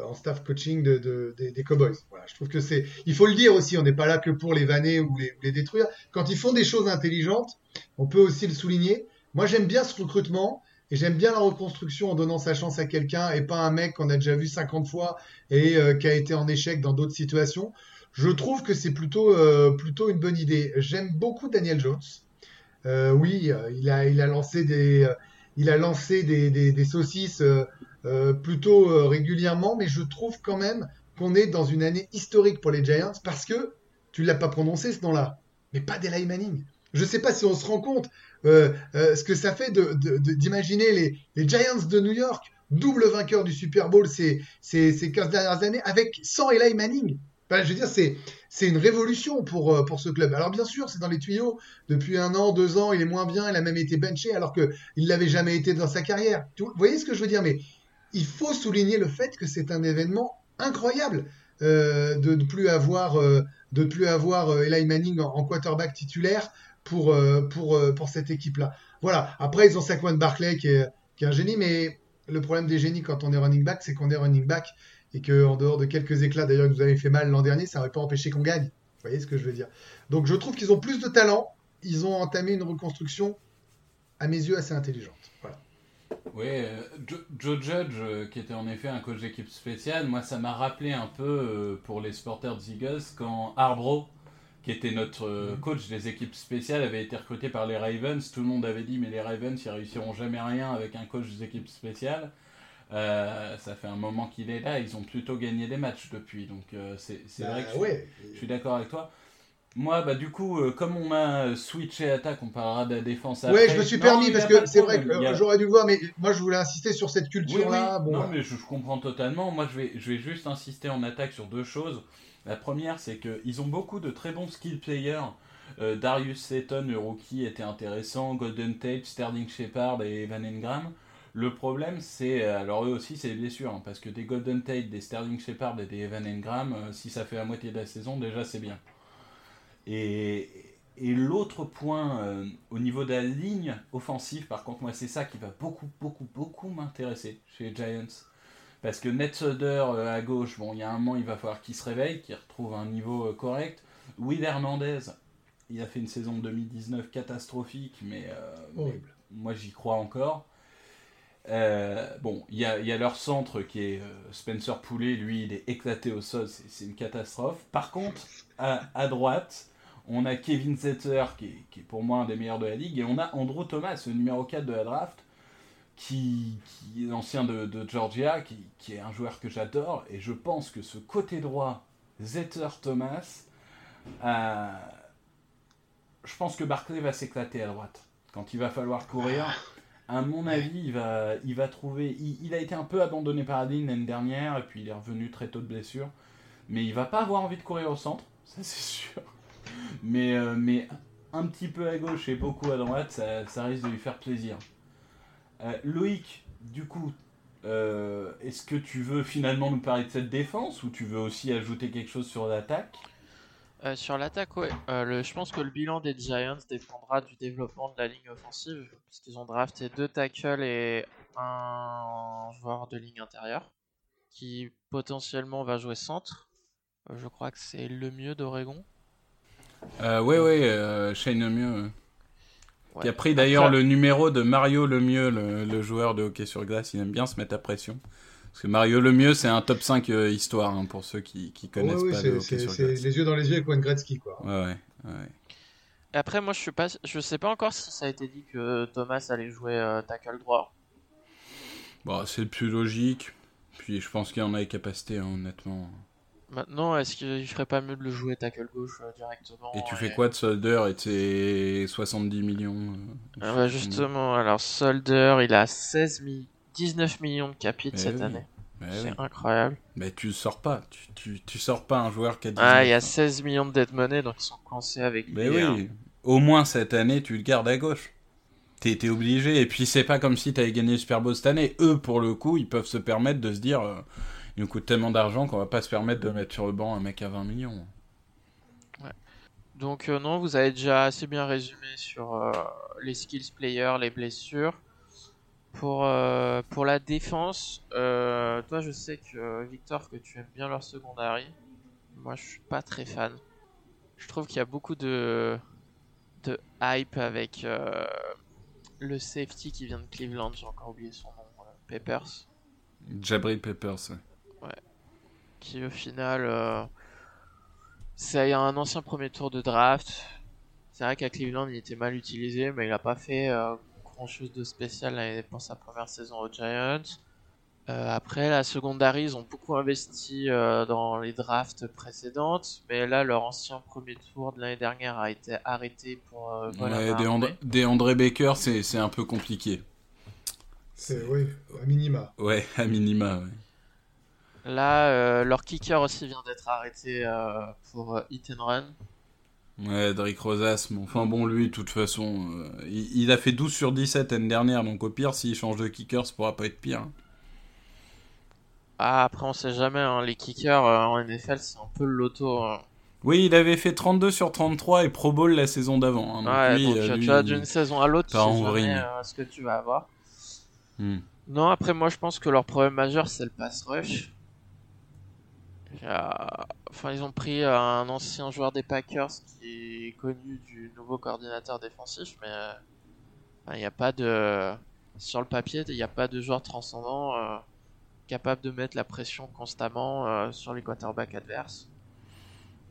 en staff coaching de, de- des, Cowboys. Voilà, je trouve que c'est, il faut le dire aussi, on n'est pas là que pour les vanner ou les, détruire. Quand ils font des choses intelligentes, on peut aussi le souligner. Moi, j'aime bien ce recrutement. Et j'aime bien la reconstruction en donnant sa chance à quelqu'un et pas un mec qu'on a déjà vu 50 fois et qui a été en échec dans d'autres situations. Je trouve que c'est plutôt, plutôt une bonne idée. J'aime beaucoup Daniel Jones. Euh, oui, il a, il a lancé des, saucisses plutôt régulièrement, mais je trouve quand même qu'on est dans une année historique pour les Giants parce que tu l'as pas prononcé ce nom-là, mais pas d'Eli Manning. Je sais pas si on se rend compte euh, euh, ce que ça fait d'imaginer les, Giants de New York, double vainqueur du Super Bowl ces 15 dernières années, avec sans Eli Manning. Je veux dire, c'est, une révolution pour, euh, pour ce club. Alors bien sûr, c'est dans les tuyaux. Depuis un an, deux ans, il est moins bien. Il a même été benché alors qu'il ne l'avait jamais été dans sa carrière. Vous voyez ce que je veux dire Mais il faut souligner le fait que c'est un événement incroyable euh, de ne plus avoir, euh, Eli Manning en, quarterback titulaire pour, cette équipe-là. Voilà. Après, ils ont Saquon Barclay qui est un génie, mais le problème des génies quand on est running back, c'est qu'on est running back et que en dehors de quelques éclats d'ailleurs que vous avez fait mal l'an dernier, ça n'aurait pas empêché qu'on gagne. Vous voyez ce que je veux dire Donc je trouve qu'ils ont plus de talent. Ils ont entamé une reconstruction, à mes yeux, assez intelligente. Voilà. Oui, euh, Joe, Judge, qui était en effet un coach d'équipe spéciale, moi ça m'a rappelé un peu pour les supporters des Eagles quand Arbro qui était notre euh, coach des équipes spéciales, avait été recruté par les Ravens. Tout le monde avait dit, mais les Ravens, ils réussiront jamais rien avec un coach des équipes spéciales. Euh, ça fait un moment qu'il est là, ils ont plutôt gagné des matchs depuis. Donc euh, c'est bah vrai que je, suis d'accord avec toi. Moi, bah, du coup, comme on a switché attaque, on parlera de la défense après. Ouais, je me suis permis parce que c'est vrai que j'aurais dû voir, mais moi je voulais insister sur cette culture-là. Bon, non, mais je, je, comprends totalement. Moi, je vais, je vais juste insister en attaque sur deux choses. La première, c'est qu'ils ont beaucoup de très bons skill players. Euh, Darius Seton, le rookie, était intéressant. Golden Tate, Sterling Shepard et Evan Engram. Le problème, c'est. Euh, alors, eux aussi, c'est les blessures. Hein, parce que des Golden Tate, des Sterling Shepard et des Evan Engram, euh, si ça fait la moitié de la saison, déjà, c'est bien. Et, et l'autre point, au niveau de la ligne offensive, par contre, moi, c'est ça qui va beaucoup, beaucoup, beaucoup m'intéresser chez les Giants. Parce que Ned Solder euh, à gauche, bon, il y a un moment, il va falloir qu'il se réveille, qu'il retrouve un niveau euh, correct. Will Hernandez, il a fait une saison 2019 catastrophique, mais, euh, moi j'y crois encore. Bon, il y a, leur centre qui est Spencer Poulet, lui il est éclaté au sol, c'est une catastrophe. Par contre, à, droite, on a Kevin Zetter qui est, qui est, pour moi un des meilleurs de la ligue, et on a Andrew Thomas, le numéro 4 de la draft, qui, est l'ancien de, Georgia, qui, est un joueur que j'adore, et je pense que ce côté droit, Zetter Thomas, euh, je pense que Barclay va s'éclater à droite. Quand il va falloir courir, [LAUGHS] à mon avis, il va, il va trouver. Il, a été un peu abandonné par Adine l'année dernière, et puis il est revenu très tôt de blessure. Mais il va pas avoir envie de courir au centre, [LAUGHS] ça c'est sûr. Mais, euh, mais un petit peu à gauche et beaucoup à droite, ça, ça risque de lui faire plaisir. Euh, Loïc, du coup, euh, est-ce que tu veux finalement nous parler de cette défense ou tu veux aussi ajouter quelque chose sur l'attaque? Euh, Sur l'attaque, ouais. je pense que le bilan des Giants dépendra du développement de la ligne offensive, puisqu'ils ont drafté deux tackles et un joueur de ligne intérieure qui potentiellement va jouer centre. je crois que c'est le mieux d'Oregon. Euh, ouais, ouais, Shane le mieux. Qui a pris d'ailleurs le numéro de Mario Lemieux, le, le joueur de hockey sur glace. Il aime bien se mettre à pression. Parce que Mario Lemieux, c'est un top 5 euh, histoire hein, pour ceux qui, qui connaissent pas le hockey sur glace. C'est les yeux dans les yeux avec Wayne Gretzky, quoi. Ouais, ouais. ouais. après, moi, je suis pas, je sais pas encore si ça a été dit que Thomas allait jouer euh, tackle droit. Bon, c'est le plus logique. Puis je pense qu'il en a les capacités, hein, honnêtement. Maintenant, est-ce qu'il ferait pas mieux de le jouer tackle gauche euh, directement Et tu fais quoi de Solder et tes 70 millions euh, ah bah Justement, alors Solder, il a 16 19 millions de capit cette année. C'est incroyable. Mais tu sors pas, tu, tu, tu, sors pas un joueur qui a 19 Ah, il y a 16 millions de dead money, donc ils sont coincés avec Mais oui, hein. au moins cette année, tu le gardes à gauche. T'es obligé, et puis c'est pas comme si t'avais gagné le Super Bowl cette année. Eux, pour le coup, ils peuvent se permettre de se dire... Euh, il nous coûte tellement d'argent qu'on va pas se permettre de mettre sur le banc un mec à 20 millions. Ouais. Donc euh, non, vous avez déjà assez bien résumé sur euh, les skills players, les blessures. Pour, euh, pour la défense, toi je sais que Victor que tu aimes bien leur secondary. Moi je suis pas très fan. Je trouve qu'il y a beaucoup de, de hype avec le safety qui vient de Cleveland, j'ai encore oublié son nom, euh, Peppers, Jabri Peppers. ouais. qui au final, euh, c'est un ancien premier tour de draft. C'est vrai qu'à Cleveland, il était mal utilisé, mais il n'a pas fait euh, grand chose de spécial pour sa première saison aux Giants. Euh, après, la secondary, ils ont beaucoup investi euh, dans les drafts précédentes, mais là, leur ancien premier tour de l'année dernière a été arrêté pour euh, Ouais, des. André, des André Baker, c'est un peu compliqué. C'est, oui, à minima. Ouais, à minima. ouais. Là, euh, leur kicker aussi vient d'être arrêté euh, pour euh, hit and run. Ouais, Drake Rosas, mais enfin bon, lui, de toute façon, euh, il, il a fait 12 sur 17 l'année dernière, donc au pire, s'il change de kicker, ça pourra pas être pire. Ah, après, on sait jamais, hein, les kickers euh, en NFL, c'est un peu le loto. hein. Oui, il avait fait 32 sur 33 et Pro Bowl la saison d'avant. hein, Ouais, lui, donc euh, lui, tu vois, d'une saison à l'autre, tu sais jamais euh, ce que tu vas avoir. hmm. Non, après, moi, je pense que leur problème majeur, c'est le pass rush. Enfin, ils ont pris euh, un ancien joueur des Packers qui est connu du nouveau coordinateur défensif, mais euh, il n'y a pas de. Sur le papier, il n'y a pas de joueur transcendant euh, capable de mettre la pression constamment euh, sur les quarterbacks adverses.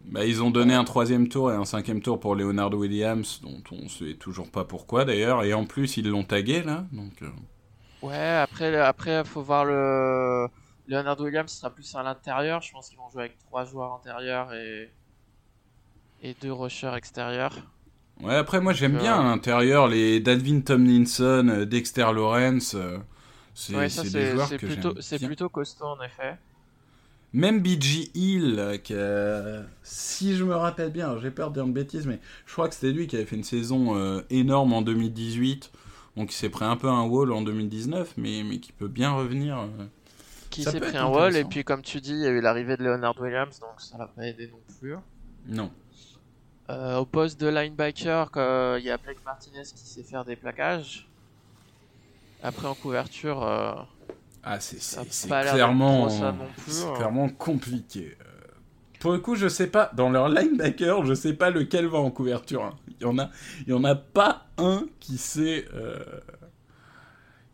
Bah, ils ont donné un troisième tour et un cinquième tour pour Leonard Williams, dont on sait toujours pas pourquoi d'ailleurs, et en plus ils l'ont tagué là, donc... euh, Ouais, après, après, faut voir le. Leonard Williams sera plus à l'intérieur. Je pense qu'ils vont jouer avec trois joueurs intérieurs et et deux rushers extérieurs. Ouais, après moi j'aime bien euh, à l'intérieur les Dalvin Tomlinson, euh, Dexter Lawrence, euh, c'est Ouais, des joueurs que plutôt c'est plutôt costaud en effet. Même BG Hill, euh, qui a- si je me rappelle bien, j'ai peur de dire une bêtise, mais je crois que c'était lui qui avait fait une saison euh, énorme en 2018, donc il s'est pris un peu un wall en 2019, mais, mais qui peut bien revenir. euh. Qui s'est pris un wall et puis comme tu dis, il y a eu l'arrivée de Leonard Williams donc ça l'a pas aidé non plus. Non. Euh, au poste de linebacker, il y a Blake Martinez qui sait faire des plaquages. Après en couverture, euh, Ah, c'est Ça a c'est- c'est pas l'air d'être clairement, hein. clairement compliqué. Euh, Pour le coup, je sais pas, dans leur linebacker, je sais pas lequel va en couverture. hein. Il y en a, il y en a pas un qui sait.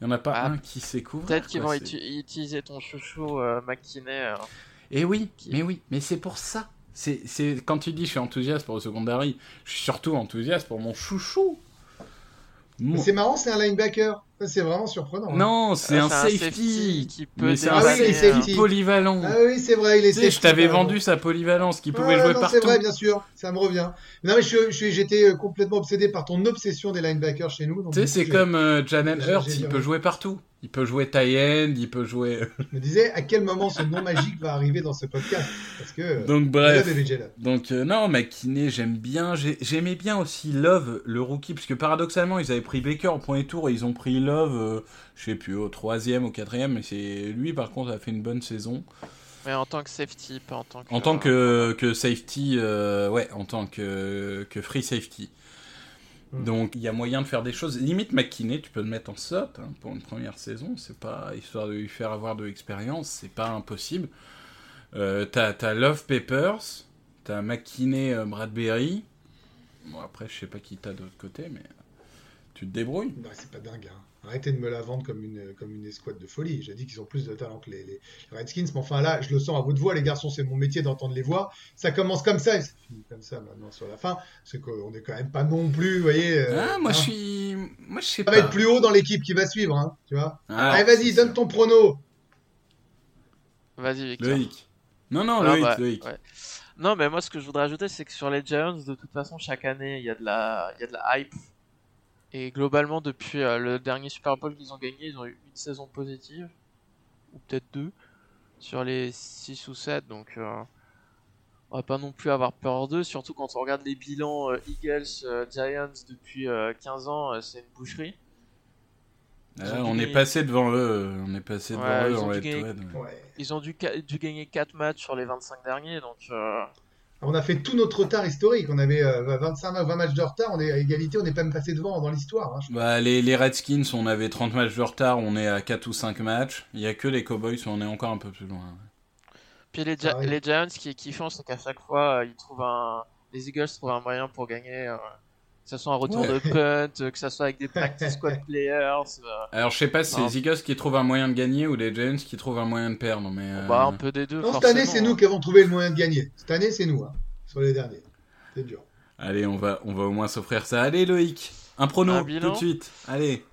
Il y en a pas Ah, un qui sait couvrir. peut-être qu'ils vont c'est- uti- utiliser ton chouchou euh, McKinney. euh, Et oui, qui- mais oui, mais c'est pour ça. C'est, c'est quand tu dis je suis enthousiaste pour le secondary, je suis surtout enthousiaste pour mon chouchou. Mon- c'est marrant, c'est un linebacker. C'est vraiment surprenant. hein. Non, c'est Ah, un, c'est un safety. safety qui peut c'est un Ah safety safety. polyvalent. Ah oui, c'est vrai, il est tu sais, je t'avais vendu sa polyvalence, qui pouvait Ouais, jouer non, partout. C'est vrai, bien sûr, ça me revient. Non, mais je, je- j'étais euh, complètement obsédé par ton obsession des linebackers chez nous. Tu sais, c'est comme euh, Jalen j'ai- Hurts, il peut jouer partout. Il peut jouer tie end, il peut jouer. Je me disais à quel moment ce nom magique va arriver dans ce podcast? Parce que. euh, [LAUGHS] Donc bref. Donc euh, non, McKinney, j'aime bien. J'ai- J'aimais bien aussi Love, le rookie, parce que paradoxalement, ils avaient pris Baker au premier tour et ils ont pris Love, euh, je sais plus, au troisième, au quatrième. Mais c'est lui, par contre, a fait une bonne saison. Mais en tant que safety, pas en tant que. En tant que, que safety, euh, ouais, en tant que, que free safety. Mm. Donc il y a moyen de faire des choses. Limite McKinney, tu peux le mettre en sot hein, pour une première saison. C'est pas histoire de lui faire avoir de l'expérience, c'est pas impossible. Euh, t'as t'as Love Peppers, t'as McKinney euh, Bradbury. Bon après je sais pas qui t'as de l'autre côté, mais tu te débrouilles. Non, c'est pas dingue. hein. Arrêtez de me la vendre comme une, comme une escouade de folie. J'ai dit qu'ils ont plus de talent que les, les- les Redskins. Mais enfin là, je le sens à votre voix, les garçons, c'est mon métier d'entendre les voix. Ça commence comme ça et ça finit comme ça maintenant sur la fin. C'est qu'on est quand même pas non plus, vous voyez. euh, ah moi hein. je suis, moi je sais Ça pas. va être plus haut dans l'équipe qui va suivre, hein, tu vois. Ah, Allez, vas-y, donne ton prono. Vas-y, Victor. Loïc. Non non Loïc, bah, Loïc. ouais. Non, mais moi, ce que je voudrais ajouter, c'est que sur les Giants, de toute façon, chaque année, il y a de la, il y a de la hype. Et globalement, depuis euh, le dernier Super Bowl qu'ils ont gagné, ils ont eu une saison positive, ou peut-être deux, sur les 6 ou 7. Donc, euh, on va pas non plus avoir peur d'eux, surtout quand on regarde les bilans euh, Eagles, euh, Giants depuis euh, 15 ans, euh, c'est une boucherie. Ah, on est passé devant eux, on est passé devant Ouais, eux ils ont en dû gagner- head, ouais. Ouais. Ils ont dû, gagner 4 matchs sur les 25 derniers, donc euh, On a fait tout notre retard historique. On avait euh, 25 20 matchs de retard. On est à égalité. On n'est pas même passé devant dans l'histoire. hein. Bah, les, les Redskins, on avait 30 matchs de retard, on est à 4 ou 5 matchs. Il y a que les Cowboys, où on est encore un peu plus loin. Puis les, arrive. les Giants, ce qui est kiffant, c'est qu'à chaque fois, euh, ils trouvent un... les Eagles trouvent un moyen pour gagner. euh, ce soit un retour Ouais. de punt, que ce soit avec des practice squad [LAUGHS] players. euh, Alors, je sais pas si c'est les Eagles qui trouvent un moyen de gagner ou les Giants qui trouvent un moyen de perdre, mais. euh, Bah, un peu des deux. Non, cette année, c'est nous qui avons trouvé le moyen de gagner. Cette année, c'est nous, hein, sur les derniers. C'est dur. Allez, on va, on va au moins s'offrir ça. Allez, Loïc, un prono Un tout de suite. Allez.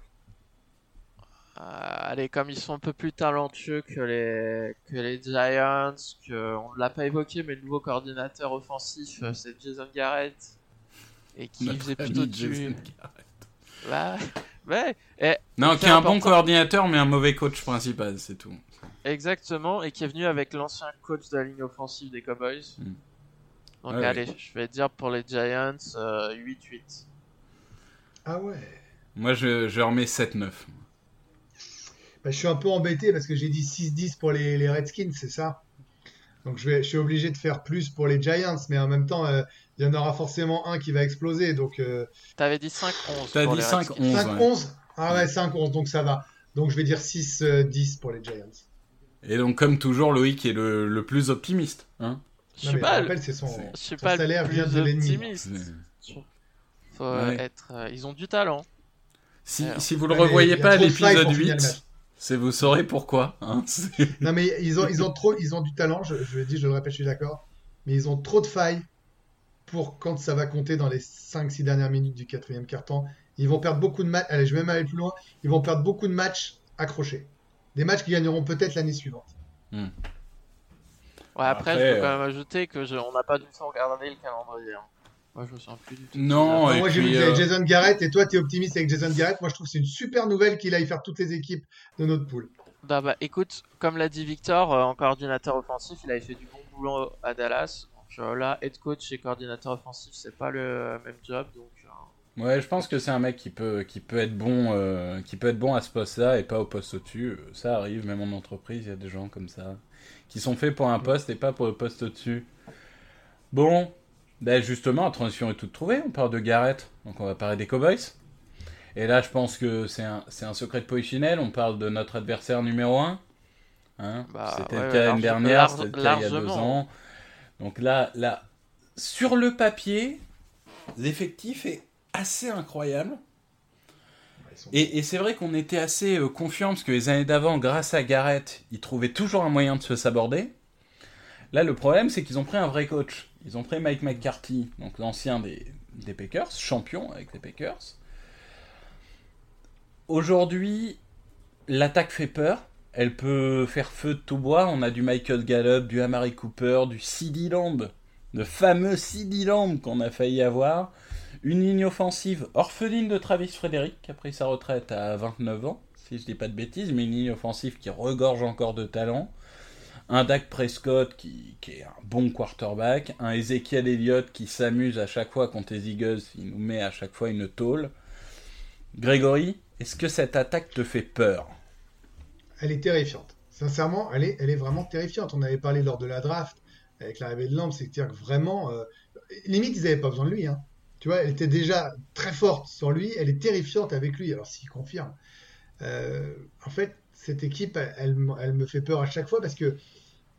Euh, allez, comme ils sont un peu plus talentueux que les, que les Giants, que on ne l'a pas évoqué, mais le nouveau coordinateur offensif, euh, c'est Jason Garrett. Et qui Notre faisait plutôt du. Bah, ouais, et Non, C'est qui est un bon coordinateur, mais un mauvais coach principal, c'est tout. exactement, et qui est venu avec l'ancien coach de la ligne offensive des Cowboys. Mm. Donc, Ouais, allez, je vais dire pour les Giants, euh, 8-8. Ah ouais. Moi, je, je remets 7-9. Bah, je suis un peu embêté parce que j'ai dit 6-10 pour les, les Redskins, c'est ça? Donc je, vais, je suis obligé de faire plus pour les Giants, mais en même temps, euh, il y en aura forcément un qui va exploser. Donc euh, T'avais dit 5-11. T'as dit les 5-11. Redskins. 11, 5-11 Ah ouais, 5-11, donc ça va. Donc je vais dire 6-10 pour les Giants. Et donc, comme toujours, Loïc est le, le plus optimiste. Hein Je Non, suis pas, rappelle, c'est son, c'est- je suis son pas salaire le vient plus de optimiste. C'est- Faut euh, Ouais. être, euh, ils ont du talent. si, Alors. si vous le revoyez pas à l'épisode pour finir le 8, match. c'est vous saurez pourquoi. Hein Non, mais ils ont, ils ont trop, ils ont du talent, je, je le dis, je le répète, je suis d'accord. Mais ils ont trop de failles pour quand ça va compter dans les 5-6 dernières minutes du quatrième quart-temps. Ils vont perdre beaucoup de matchs. Allez, je vais même aller plus loin. Ils vont perdre beaucoup de matchs accrochés. Des matchs qui gagneront peut-être l'année suivante. Ouais, après, Après, je peux euh, quand même ajouter que je, on n'a pas du tout regardé le calendrier. hein. Moi, je me sens plus du tout. Non, et moi, j'ai vu euh, Jason Garrett et toi, tu es optimiste avec Jason Garrett. Moi, je trouve que c'est une super nouvelle qu'il aille faire toutes les équipes de notre pool. Bah, bah, écoute, comme l'a dit Victor, euh, en coordinateur offensif, il avait fait du bon boulot à Dallas. Là, head coach et coordinateur offensif, c'est pas le même job. Donc, euh, Ouais, je pense que c'est un mec qui peut, qui peut être bon, euh, qui peut être bon à ce poste-là et pas au poste au-dessus. Ça arrive, même en entreprise, il y a des gens comme ça qui sont faits pour un poste et pas pour le poste au-dessus. Bon, ben justement, la transition est toute trouvée. On parle de Garrett, donc on va parler des Cowboys. Et là, je pense que c'est un, un secret de polichinelle. On parle de notre adversaire numéro 1. Hein Bah, c'était ouais, le cas l'année dernière, c'était le cas il y a deux ans. Donc là, là, sur le papier, l'effectif est assez incroyable. Et, et c'est vrai qu'on était assez euh, confiants parce que les années d'avant, grâce à Garrett, ils trouvaient toujours un moyen de se saborder. Là, le problème, c'est qu'ils ont pris un vrai coach. Ils ont pris Mike McCarthy, donc l'ancien des, des Packers, champion avec les Packers. Aujourd'hui, l'attaque fait peur. Elle peut faire feu de tout bois. On a du Michael Gallup, du Amari Cooper, du CD Lamb, le fameux CD Lamb qu'on a failli avoir. Une ligne offensive orpheline de Travis Frederick, qui a pris sa retraite à 29 ans, si je dis pas de bêtises, mais une ligne offensive qui regorge encore de talent. Un Dak Prescott qui, qui est un bon quarterback. Un Ezekiel Elliott qui s'amuse à chaque fois contre les Eagles. Il nous met à chaque fois une tôle. Grégory, est-ce que cette attaque te fait peur? Elle est terrifiante. Sincèrement, elle est, elle est vraiment terrifiante. On avait parlé lors de la draft avec l'arrivée de Lamb, c'est-à-dire que vraiment, euh, limite, ils n'avaient pas besoin de lui. Hein. Tu vois, elle était déjà très forte sans lui, elle est terrifiante avec lui. Alors, s'il confirme, Euh, en fait, cette équipe, elle, me fait peur à chaque fois parce que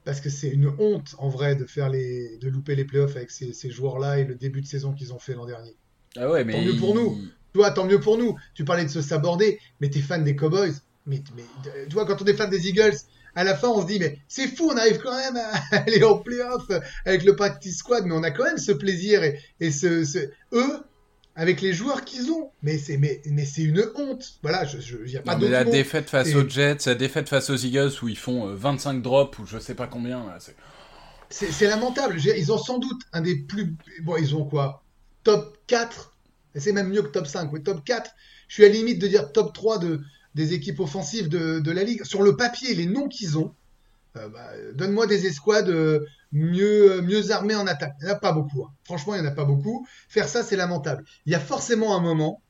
parce que c'est une honte en vrai de faire les, de louper les playoffs avec ces, ces joueurs-là et le début de saison qu'ils ont fait l'an dernier. Ah ouais, mais Tant mieux pour nous. Tu vois, tant mieux pour nous. Tu parlais de se saborder, mais t'es fan des Cowboys. Mais, mais tu vois, quand on est fan des Eagles, à la fin, on se dit, mais c'est fou, on arrive quand même à [LAUGHS] aller en playoff avec le practice squad, mais on a quand même ce plaisir et, et ce, ce- eux, avec les joueurs qu'ils ont. Mais c'est, mais, mais c'est une honte. Voilà, je, je, y a pas Non, mais la défaite face Et- aux Jets, la défaite face aux Eagles où ils font euh, 25 drops ou je sais pas combien, c'est- lamentable. Ils ont sans doute un des plus. Bon, ils ont quoi? Top 4 Et c'est même mieux que top 5. Oui, top 4. Je suis à la limite de dire top 3 de, des équipes offensives de, la ligue. Sur le papier, les noms qu'ils ont, euh, bah, donne-moi des escouades euh, mieux, mieux armées en attaque. Il n'y en a pas beaucoup. hein. Franchement, il n'y en a pas beaucoup. Faire ça, c'est lamentable. Il y a forcément un moment,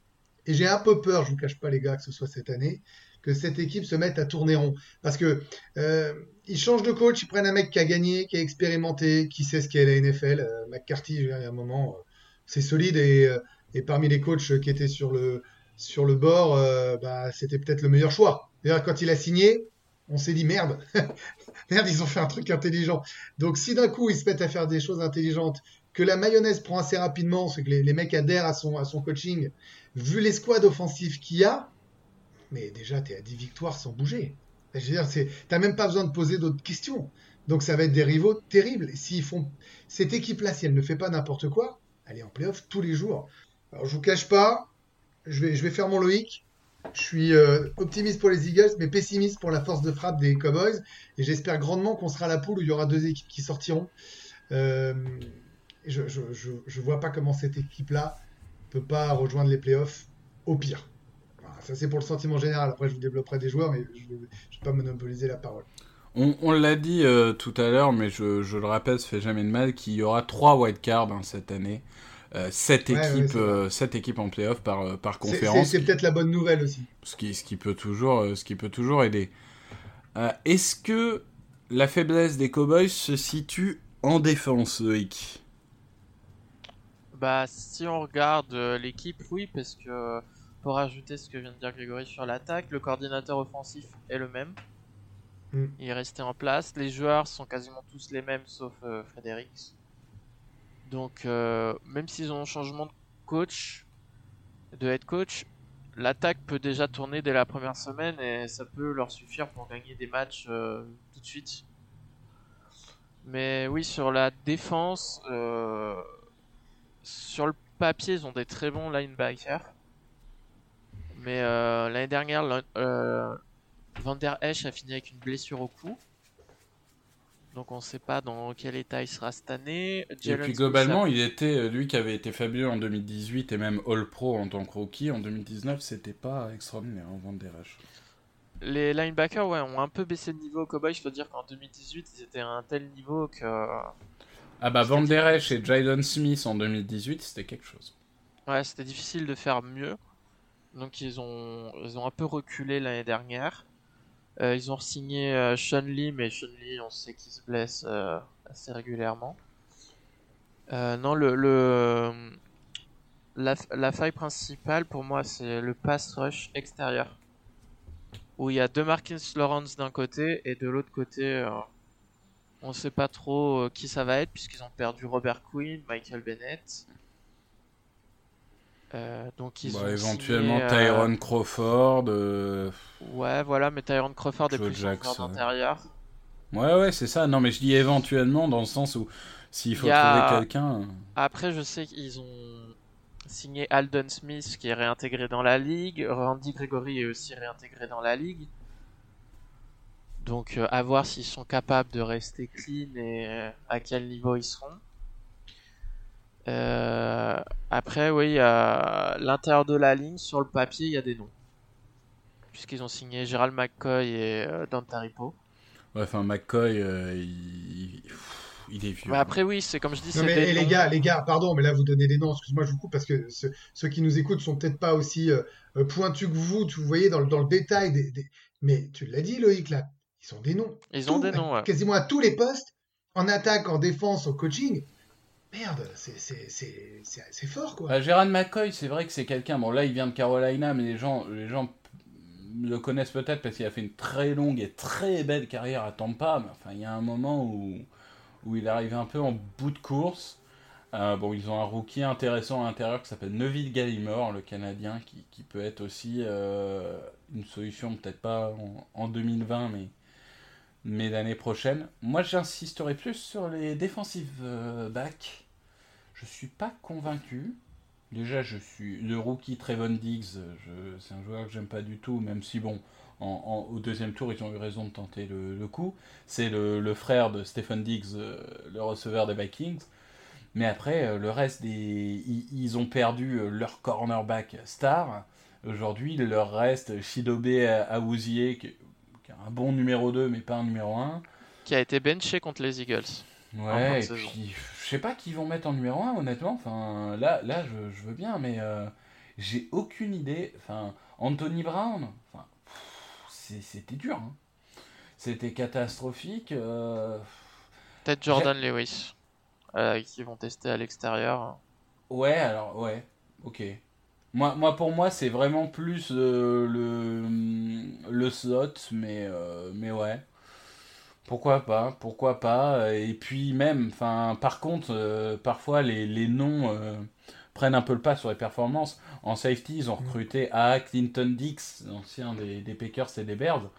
et j'ai un peu peur, je vous cache pas, les gars, que ce soit cette année, que cette équipe se mette à tourner rond. Parce que euh, ils changent de coach, ils prennent un mec qui a gagné, qui a expérimenté, qui sait ce qu'est la NFL. Euh, McCarthy, a un moment, euh, c'est solide et, euh, et parmi les coachs qui étaient sur le, sur le bord, euh, bah, c'était peut-être le meilleur choix. D'ailleurs, quand il a signé, on s'est dit merde, [LAUGHS] merde, ils ont fait un truc intelligent. Donc, si d'un coup ils se mettent à faire des choses intelligentes que la mayonnaise prend assez rapidement, c'est que les, mecs adhèrent à son, coaching, vu les squads offensifs qu'il y a, mais déjà, tu es à 10 victoires sans bouger. Je veux dire, t'as même pas besoin de poser d'autres questions. Donc ça va être des rivaux terribles. S'ils cette équipe-là, si elle ne fait pas n'importe quoi, elle est en playoff tous les jours. Alors je vous cache pas, je vais, je faire mon Loïc. Je suis euh, optimiste pour les Eagles, mais pessimiste pour la force de frappe des Cowboys. Et j'espère grandement qu'on sera la poule où il y aura deux équipes qui sortiront. Euh, je, je, vois pas comment cette équipe-là peut pas rejoindre les playoffs au pire. ça c'est pour le sentiment général. Après je vous développerai des joueurs, mais je ne vais, pas monopoliser la parole. On, l'a dit euh, tout à l'heure, mais je, le rappelle, ça fait jamais de mal, qu'il y aura trois wildcards hein, cette année. Euh, sept, équipes, euh, équipes en playoff par, par conférence. C'est peut-être la bonne nouvelle aussi. Ce qui, ce qui, peut, toujours, ce qui peut toujours aider. Est-ce que la faiblesse des Cowboys se situe en défense, Loïc? Bah, si on regarde l'équipe, oui, parce que pour ajouter ce que vient de dire Grégory sur l'attaque, le coordinateur offensif est le même. Mm. Il est resté en place. Les joueurs sont quasiment tous les mêmes sauf euh, Donc euh, même s'ils ont un changement de coach, de head coach, l'attaque peut déjà tourner dès la première semaine et ça peut leur suffire pour gagner des matchs euh, tout de suite. Mais oui, sur la défense, euh, sur le papier, ils ont des très bons linebackers. Mais l'année dernière, Van der Esch a fini avec une blessure au cou. Donc on ne sait pas dans quel état il sera cette année. et puis globalement, il était euh, lui qui avait été fabuleux en 2018 et même All Pro en tant que rookie en 2019, c'était pas extraordinaire hein, Van der Esch. Les linebackers ouais, ont un peu baissé de niveau au Cowboy. Je peux dire qu'en 2018, ils étaient à un tel niveau que. Ah bah Van der Esch et Jadon Smith en 2018, c'était quelque chose. Ouais, c'était difficile de faire mieux. Donc ils ont, ils ont un peu reculé l'année dernière. Euh, ils ont signé euh, Sean Lee, mais Sean Lee, on sait qu'il se blesse euh, assez régulièrement. non, le, le la, la, faille principale pour moi, c'est le pass rush extérieur. Où il y a deux Marquins Lawrence d'un côté et de l'autre côté, on ne sait pas trop qui ça va être puisqu'ils ont perdu Robert Quinn, Michael Bennett. Euh, donc ils bah, ont éventuellement signé, Tyrone Crawford. Euh, ouais, voilà, mais Tyrone Crawford est plus Jackson. intérieur. Ouais, ouais, c'est ça. Non, mais je dis éventuellement dans le sens où s'il faut trouver quelqu'un. Euh. Après, je sais qu'ils ont signé Alden Smith qui est réintégré dans la ligue. Randy Gregory est aussi réintégré dans la ligue. Donc, à voir s'ils sont capables de rester clean et à quel niveau ils seront. Euh, après, oui, à l'intérieur de la ligne, sur le papier, il y a des noms. Puisqu'ils ont signé Gérald McCoy et euh, Dante Ripo. Ouais, enfin, McCoy, euh, il... il... est vieux. Mais après, oui, c'est comme je dis, non, mais, les gars, les gars, pardon, mais là, vous donnez des noms. Excuse-moi, je vous coupe parce que ceux qui nous écoutent sont peut-être pas aussi euh, pointus que vous. Tu voyez dans le, dans le détail des, Mais tu l'as dit, Loïc, là, ils ont des noms. Ils ont des noms, Quasiment à tous les postes, en attaque, en défense, au coaching merde, c'est fort quoi. Euh, Gérard McCoy, c'est vrai que c'est quelqu'un. Bon, là, il vient de Carolina, mais les gens, les gens le connaissent peut-être parce qu'il a fait une très longue et très belle carrière à Tampa. Mais enfin, il y a un moment où, où il arrive un peu en bout de course. Euh, bon, ils ont un rookie intéressant à l'intérieur qui s'appelle Neville Gallimore, le Canadien, qui, qui peut être aussi euh, une solution, peut-être pas en, en 2020, mais mais l'année prochaine. Moi, j'insisterai plus sur les défensives backs je suis pas convaincu. Déjà, je suis le rookie Trevon Diggs. C'est un joueur que j'aime pas du tout, même si bon, au deuxième tour, ils ont eu raison de tenter le, coup. C'est le, frère de Stephen Diggs, euh, le receveur des Vikings. Mais après, euh, le reste des, ils, ont perdu euh, leur cornerback star. Aujourd'hui, il leur reste Shidobe Awuzie, qui, qui a un bon numéro 2, mais pas un numéro 1. Qui a été benché contre les Eagles. Ouais, et puis je sais pas qui vont mettre en numéro 1, honnêtement. Enfin, là, là je, veux bien, mais euh, j'ai aucune idée. Enfin, Anthony Brown, enfin, c'était dur. Hein. C'était catastrophique. Euh, Peut-être Jordan Lewis, euh, qui vont tester à l'extérieur. Ouais, alors, ouais, ok. Moi, moi pour moi, c'est vraiment plus le, le slot, mais, mais ouais. Pourquoi pas, pourquoi pas. Et puis même, enfin, par contre, euh, parfois les, les noms euh, prennent un peu le pas sur les performances. En safety, ils ont recruté A. Clinton Dix, ancien des, des Packers et des Bears.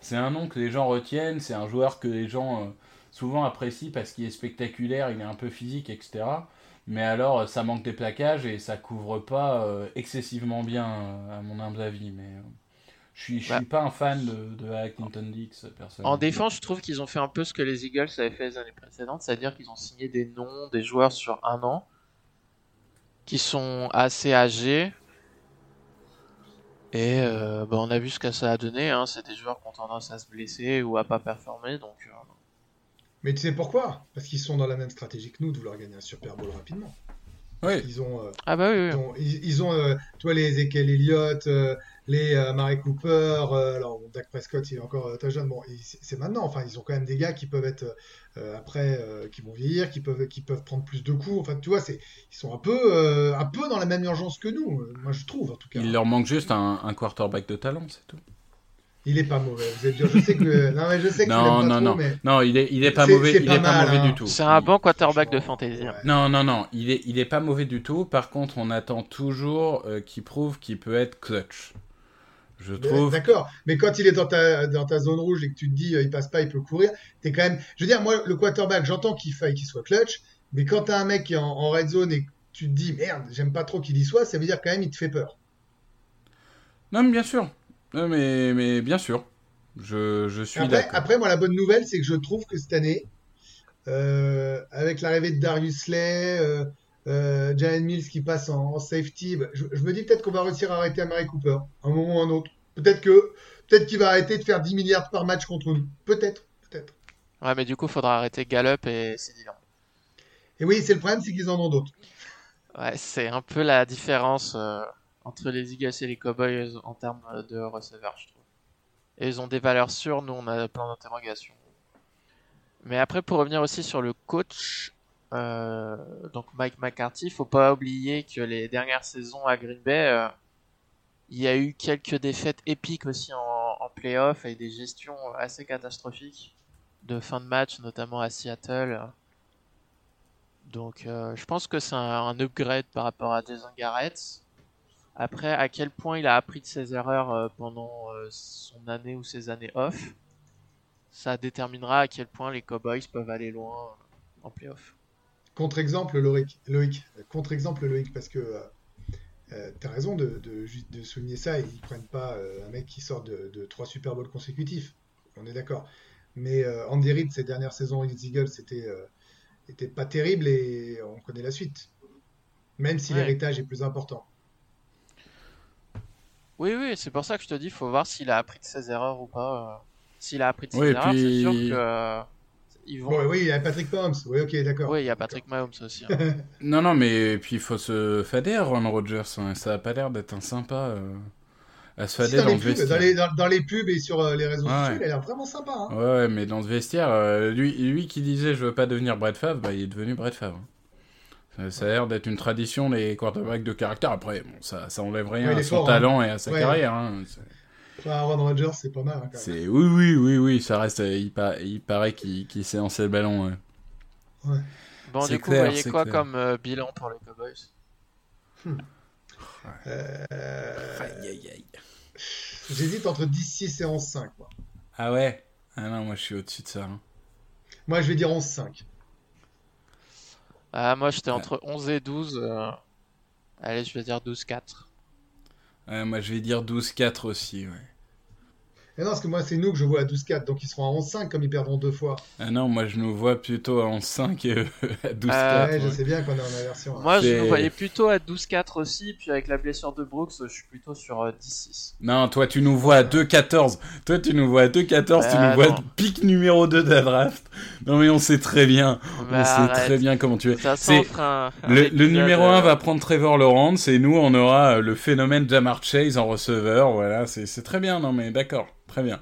C'est un nom que les gens retiennent, c'est un joueur que les gens euh, souvent apprécient parce qu'il est spectaculaire, il est un peu physique, etc. Mais alors, euh, ça manque des plaquages et ça couvre pas euh, excessivement bien, euh, à mon humble avis. Mais euh, je suis, je suis pas un fan de, de A. Clinton Dix, personnellement. En défense, je trouve qu'ils ont fait un peu ce que les Eagles avaient fait les années précédentes, c'est-à-dire qu'ils ont signé des noms, des joueurs sur un an, qui sont assez âgés. Et euh, bah, on a vu ce que ça a donné, hein. c'est des joueurs qui ont tendance à se blesser ou à pas performer, donc euh, Mais tu sais pourquoi? Parce qu'ils sont dans la même stratégie que nous de vouloir gagner un Super Bowl rapidement. Oui. Ils ont, euh, Ah bah oui, oui. ils ont, ils, ils ont, euh, toi les Ezekiel Elliott, euh, les euh, Murray Cooper, euh, alors bon, Dak Prescott il est encore euh, très jeune, bon c'est maintenant, enfin ils ont quand même des gars qui peuvent être euh, après, euh, qui vont vieillir, qui peuvent, qui peuvent prendre plus de coups, enfin tu vois, c'est, ils sont un peu, euh, un peu dans la même urgence que nous, euh, moi je trouve en tout cas. Il leur manque juste un, un quarterback de talent, c'est tout. Il est pas mauvais, vous êtes dur, je sais que, [LAUGHS] non mais je sais que Non, pas non, trop, non. mais Non, il est, il est pas C'est- mauvais, il pas est pas mauvais hein. du tout. C'est un bon quarterback de fantasy. hein. ouais. Non, non, non, il est, il est pas mauvais du tout. Par contre, on attend toujours euh, qu'il prouve qu'il peut être clutch. Je trouve. D'accord, mais quand il est dans ta, dans ta zone rouge et que tu te dis euh, il passe pas, il peut courir, t'es quand même. Je veux dire, moi, le quarterback, j'entends qu'il faille qu'il soit clutch, mais quand t'as un mec qui est en, en red zone et que tu te dis merde, j'aime pas trop qu'il y soit, ça veut dire quand même il te fait peur. Non, mais bien sûr. Non, mais, mais bien sûr. Je, je suis Après, d'accord. après, moi, la bonne nouvelle, c'est que je trouve que cette année, euh, avec l'arrivée de Darius Slay, euh, euh, Jalen Mills qui passe en, en safety, bah, je, je me dis peut-être qu'on va réussir à arrêter Amari Cooper, un moment ou un autre. Peut-être que peut-être qu'il va arrêter de faire 10 milliards par match contre nous. Peut-être, peut-être. Ouais, mais du coup, faudra arrêter Gallup et Lamb. Et oui, c'est le problème, c'est qu'ils en ont d'autres. Ouais, c'est un peu la différence euh, entre les Eagles et les Cowboys en termes de receveurs, je trouve. Et ils ont des valeurs sûres, nous on a plein d'interrogations. Mais après, pour revenir aussi sur le coach, euh, donc Mike McCarthy, faut pas oublier que les dernières saisons à Green Bay, euh, il y a eu quelques défaites épiques aussi en, en playoff et des gestions assez catastrophiques de fin de match, notamment à Seattle. Donc euh, je pense que c'est un, un upgrade par rapport à Jason Garrett. Après, à quel point il a appris de ses erreurs euh, pendant son année ou ses années off, ça déterminera à quel point les Cowboys peuvent aller loin en playoff. Contre-exemple, Loïc, Loïc. Contre-exemple, Loïc, parce que euh, euh, t'as raison de, de, de souligner ça. Ils prennent pas euh, un mec qui sort de, de trois Super Bowls consécutifs. On est d'accord. Mais euh, Andy Reid, ces dernières saisons, les Eagles, c'était euh, était pas terrible et on connaît la suite. Même si Ouais. l'héritage est plus important. Oui, oui, c'est pour ça que je te dis, faut voir s'il a appris de ses erreurs ou pas. euh. S'il a appris de ses Oui, erreurs, c'est sûr que euh, ils vont. Bon, oui, il y a Patrick Mahomes. Oui, ok, d'accord. Oui, il y a Patrick Mahomes aussi. hein. [LAUGHS] Non, non, mais puis il faut se fader à Ron Rodgers. hein. Ça a pas l'air d'être un sympa euh, à se Si, fader dans, dans, les le pubs, vestiaire. dans, les, dans, dans les pubs et sur euh, les réseaux sociaux, ouais. il a l'air vraiment sympa. hein. Ouais, ouais, mais dans ce vestiaire, euh, lui, lui qui disait je veux pas devenir Brett Favre, bah, il est devenu Brett Favre. Ça, ça a l'air d'être une tradition, les quarterbacks de caractère. Après, bon, ça, ça enlève rien Ouais, à son fort, hein. talent et à sa Ouais. carrière. hein. C'est- Enfin, Aaron Rodgers, c'est pas mal. hein, quand même. Oui, oui, oui, oui, ça reste. euh, Il, pa- il paraît qu'il qu'il sait lancer le ballon. ouais. Bon, C'est du coup, clair, vous voyez quoi clair. comme euh, bilan pour les Cowboys? Euh, Aïe, aïe, aïe. J'hésite entre 10-6 et 11-5. moi. Ah ouais? Ah non, moi je suis au-dessus de ça. hein. Moi, je vais dire 11-5. Ah, moi j'étais entre 11 et 12. euh, Allez, je vais dire 12-4. Ouais, moi je vais dire 12-4 aussi. Ouais. Non, parce que moi, c'est nous que je vois à 12-4. Donc, ils seront à 11-5 comme ils perdront deux fois. Ah non, moi je nous vois plutôt à 11-5 et [LAUGHS] à 12-4. Euh, ouais, je sais bien qu'on est en aversion. hein. Moi, je nous voyais plutôt à 12-4 aussi. Puis avec la blessure de Brooks, je suis plutôt sur euh, 10-6. Non, toi tu nous vois à 2-14. Toi tu nous vois à 2-14, tu nous vois non. pic numéro 2 de la draft. Non mais on sait très bien. Mais on sait arrête. très bien comment tu es. Ça un- un Le, le numéro euh, 1 va prendre Trevor Lawrence et nous on aura euh, le phénomène Jamar Chase en receveur. Voilà, c'est c'est très bien. Non mais d'accord, très bien.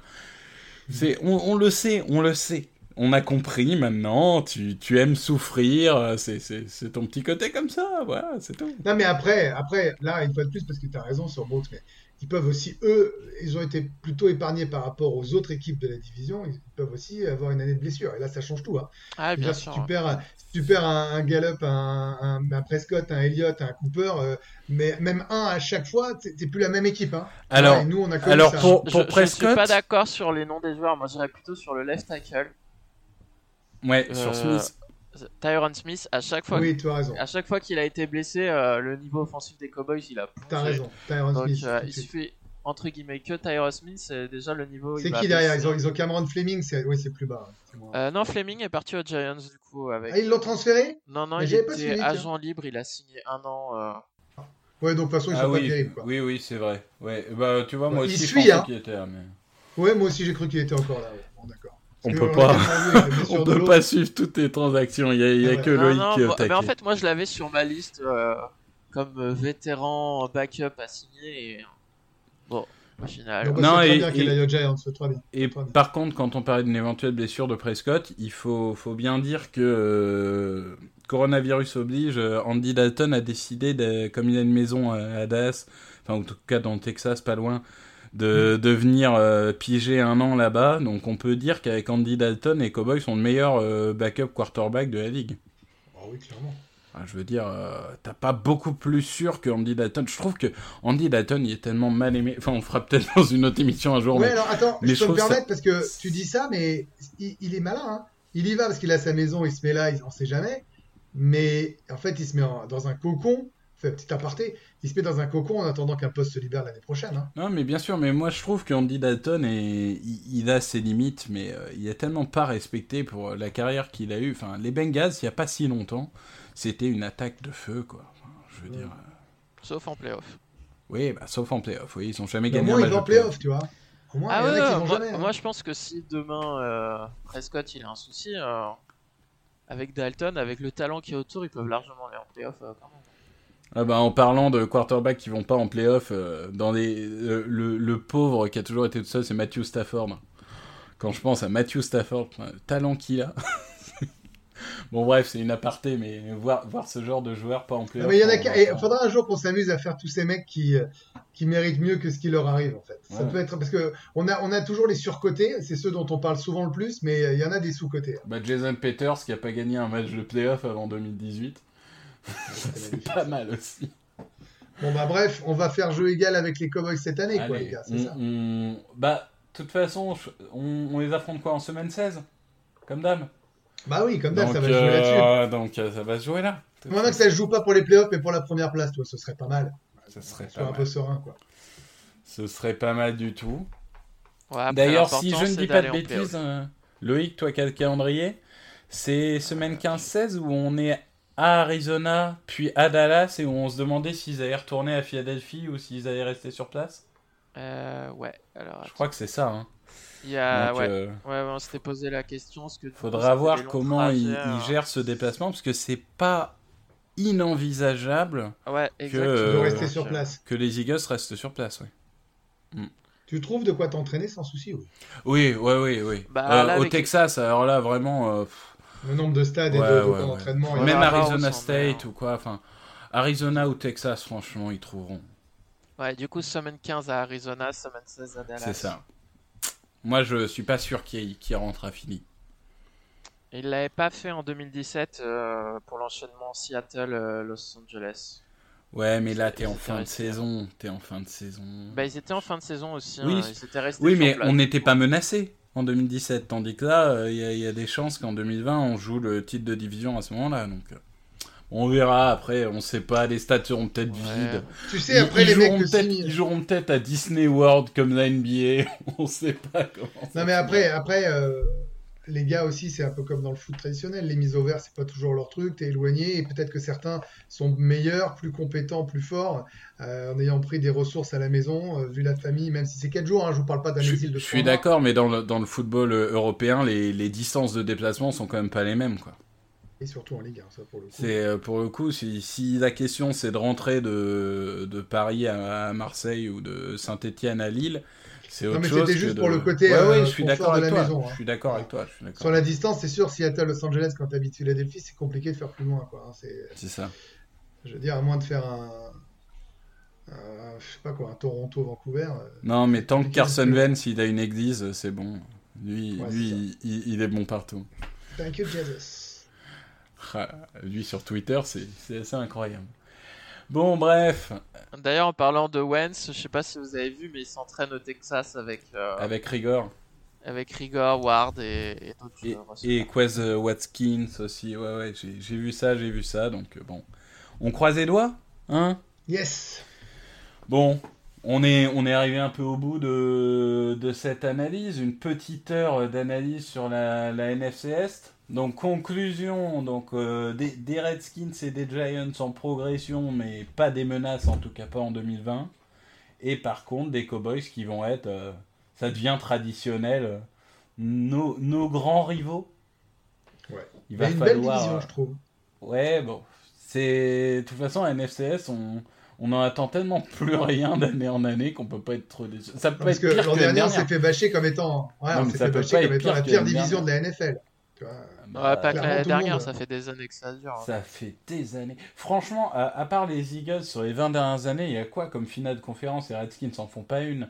C'est on, le sait, on le sait. On a compris maintenant. Tu, tu aimes souffrir. C'est c'est- c'est ton petit côté comme ça. Voilà, c'est tout. Non, mais après, après, là, une fois de plus, parce que tu as raison sur Brooks, mais ils peuvent aussi, eux, ils ont été plutôt épargnés par rapport aux autres équipes de la division. Ils peuvent aussi avoir une année de blessure. Et là, ça change tout. Hein. Ah, bien sûr. Si tu perds, si tu perds un, un Gallup, un, un- un Prescott, un Elliott, un Cooper, euh, mais même un à chaque fois, t'es plus la même équipe. Hein. Alors, Ouais, nous, on a alors ça. pour, Je, pour je suis Prescott, pas d'accord sur les noms des joueurs. Moi, j'irais plutôt sur le left tackle. ouais, sur Euh, Smith, Tyron Smith, à chaque fois, Oui, tu as raison. à chaque fois qu'il a été blessé, euh, le niveau offensif des Cowboys, il a. T'as raison. Tyron Donc, Smith. euh, il suffit entre guillemets que Tyron Smith, c'est déjà le niveau. il C'est va qui derrière? ils ont, ils ont Cameron Fleming, c'est oui, c'est plus bas. c'est moins- Euh, non, Fleming est parti aux Giants du coup avec. Ah, ils l'ont transféré? Non, non, Mais il pas était tiens. agent libre, il a signé un an. euh, Ouais, donc de toute façon, ils sont ah pas oui, terribles. Quoi. oui, oui, c'est vrai. Ouais, bah tu vois, moi Il aussi, je suit, pensais hein. qu'il était là, mais Ouais, moi aussi, j'ai cru qu'il était encore là. ouais. Bon, d'accord. On peut pas, [LAUGHS] on peut pas suivre toutes tes transactions. Il y a, il y a ouais. que Non, Loïc non, qui est au moi- mais en fait, moi je l'avais sur ma liste euh, comme euh, vétéran backup à signer. Et... Bon, au final. Donc, Non, et- bien qu'il et- Giants, c'est très bien. Et Très bien. par contre, quand on parlait d'une éventuelle blessure de Prescott, il faut, faut bien dire que euh, coronavirus oblige, euh, Andy Dalton a décidé, de, comme il a une maison à Dallas, enfin en tout cas dans le Texas, pas loin, de, de venir euh, piger un an là-bas. Donc on peut dire qu'avec Andy Dalton, les Cowboys sont le meilleur euh, backup quarterback de la ligue. Ah oui, clairement. Enfin, je veux dire, euh, t'as pas beaucoup plus sûr que Andy Dalton. Je trouve que Andy Dalton, il est tellement mal aimé. Enfin, on fera peut-être dans une autre émission un jour. Ouais, mais- alors attends, mais je je peux me ça- permettre parce que tu dis ça, mais il, il est malin. Hein. Il y va parce qu'il a sa maison, il se met là, il, on sait jamais. Mais en fait, il se met en- dans un cocon. Fait petit aparté, il se met dans un cocon en attendant qu'un poste se libère l'année prochaine. Hein. Non, mais bien sûr, mais moi je trouve qu'Andy Dalton, est... il, il a ses limites, mais euh, il est tellement pas respecté pour la carrière qu'il a eue. Enfin, les Bengals, il y a pas si longtemps, c'était une attaque de feu, quoi. Enfin, je veux Ouais. dire. euh, Sauf en playoff. Oui, bah, sauf en playoff, oui, ils ont jamais Mais au gagné moins, un il match va en playoff. tu vois. Au moins, Ah il y en ouais, a qui ouais, vont moi, jamais. hein. moi, je pense que si demain euh, Prescott il a un souci, euh, avec Dalton, avec le talent qui est autour, ils peuvent largement aller en playoff euh, quand même. Ah bah, en parlant de quarterbacks qui vont pas en playoff, euh, dans les, euh, le, le pauvre qui a toujours été tout seul, c'est Matthew Stafford. Quand je pense à Matthew Stafford, le talent qu'il a. [LAUGHS] bon, bref, c'est une aparté, mais voir, voir ce genre de joueur pas en playoff. il en faudra un jour qu'on s'amuse à faire tous ces mecs qui, euh, qui méritent mieux que ce qui leur arrive en fait. Ça Ouais. peut être parce que on a, on a toujours les surcotés, c'est ceux dont on parle souvent le plus, mais il y en a des sous-cotés. Bah, Jason Peters qui a pas gagné un match de playoff avant 2018. C'est pas mal aussi. Bon bah bref, on va faire jeu égal avec les Cowboys cette année, quoi les gars, c'est on- ça. on- Bah, de toute façon, on, on les affronte quoi en semaine 16 Comme d'hab? Bah oui, comme d'hab, ça va se jouer là-dessus. euh, donc euh, ça va se jouer là. Maintenant que ça se joue pas pour les playoffs, mais pour la première place, toi, ce serait pas mal. Ça serait pas un mal. peu serein, quoi. Ce serait pas mal du tout. Ouais, D'ailleurs, si je ne dis pas de bêtises, euh, Loïc, toi qui as le calendrier, c'est semaine 15-16 où on est à Arizona, puis à Dallas, et où on se demandait s'ils allaient retourner à Philadelphie ou s'ils allaient rester sur place. Euh, ouais, alors Je crois que c'est ça. Hein. il y a, Donc, ouais, euh, ouais, on s'était posé la question. Ce que faudra voir comment ils, ils hein. gèrent ce déplacement, parce que c'est pas inenvisageable Ouais, Euh, rester Donc, sur euh, place. que les Eagles restent sur place. Ouais. Tu trouves de quoi t'entraîner sans souci, oui. Oui, oui, oui, oui. Bah, Euh, là, au avec- Texas, alors là, vraiment, euh, pff, Le nombre de stades et Ouais, de, de ouais, camps ouais. d'entraînement. Ouais, et- même Arizona State ou quoi, enfin, Arizona ou Texas, franchement, ils trouveront. Ouais, du coup, semaine 15 à Arizona, semaine 16 à Dallas. C'est ça. Moi, je suis pas sûr qu'il qu'il rentre à Philly. Il l'avait pas fait en 2017 euh, pour l'enchaînement Seattle-Los Angeles. Ouais, mais là, t'es en fin de saison. T'es en fin de saison. Bah, ils étaient en fin de saison aussi. Oui, hein, Ils étaient restés oui, mais on n'était pas menacé en 2017. Tandis que là, euh, il y, a- il y a des chances qu'en 2020, on joue le titre de division à ce moment-là. Donc, euh, on verra. Après, on sait pas. Les stades seront peut-être Ouais. vides. Tu sais, après, ils, les mecs joueront signent- ils joueront peut-être à Disney World comme la NBA. [LAUGHS] on sait pas comment. Non, mais après, après euh, les gars aussi, c'est un peu comme dans le foot traditionnel. Les mises au vert, c'est pas toujours leur truc. T'es éloigné et peut-être que certains sont meilleurs, plus compétents, plus forts euh, en ayant pris des ressources à la maison, euh, vu la famille, même si c'est 4 jours. Hein, je vous parle pas d'un exil de je suis d'accord, mais dans le, dans le football euh, européen, les, les distances de déplacement sont quand même pas les mêmes. Quoi. Et surtout en Ligue 1, ça pour le coup. C'est pour le coup, si, si la question c'est de rentrer de, de Paris à, à Marseille ou de Saint-Étienne à Lille, c'est Non, autre mais chose. c'était juste de- pour le côté, Ouais, euh, ouais, je suis d'accord de avec la toi. maison, hein. Je suis d'accord avec toi. Sur la distance, c'est sûr, Seattle, Los Angeles, quand t'habites Philadelphie, c'est compliqué de faire plus loin. Hein. C'est, ça. je veux dire, à moins de faire un, Euh, je sais pas quoi, un Toronto-Vancouver. euh, Non, mais tant que Carson Wentz, il a une église, c'est bon. Lui, Ouais, lui il, il est bon partout. Thank you, Jesus. Ah, Lui sur Twitter, c'est c'est assez incroyable. Bon, bref, D'ailleurs, en parlant de Wentz, je sais pas si vous avez vu, mais il s'entraîne au Texas avec, euh, avec Rigor avec Rigor, Ward et, et d'autres et, Quez euh, Watkins aussi, ouais, ouais, j'ai j'ai vu ça, j'ai vu ça, donc euh, bon. On croise les doigts, hein? Yes. Bon, on est, on est arrivé un peu au bout de, de cette analyse, une petite heure d'analyse sur la, la NFC Est. Donc conclusion, donc euh, des, des Redskins et des Giants en progression, mais pas des menaces, en tout cas pas en 2020. Et par contre des Cowboys qui vont être, euh, ça devient traditionnel, euh, nos, nos grands rivaux. Ouais. Il Il y va a une belle falloir. division, je trouve. Ouais, bon. C'est. De toute façon, à NFCS, on, on en attend tellement plus rien d'année en année qu'on peut pas être trop déçu. Ça peut parce être que pire l'an que dernier, on dernière. s'est fait bâcher comme étant, ouais, Non, on s'est fait bâcher comme étant la pire division de la NFL. Tu vois. Ouais, pas que l'année dernière, ça fait des années que ça dure. hein. Ça fait des années. Franchement, à, à part les Eagles sur les 20 dernières années, il y a quoi comme finale de conférence? Les Redskins s'en font pas une.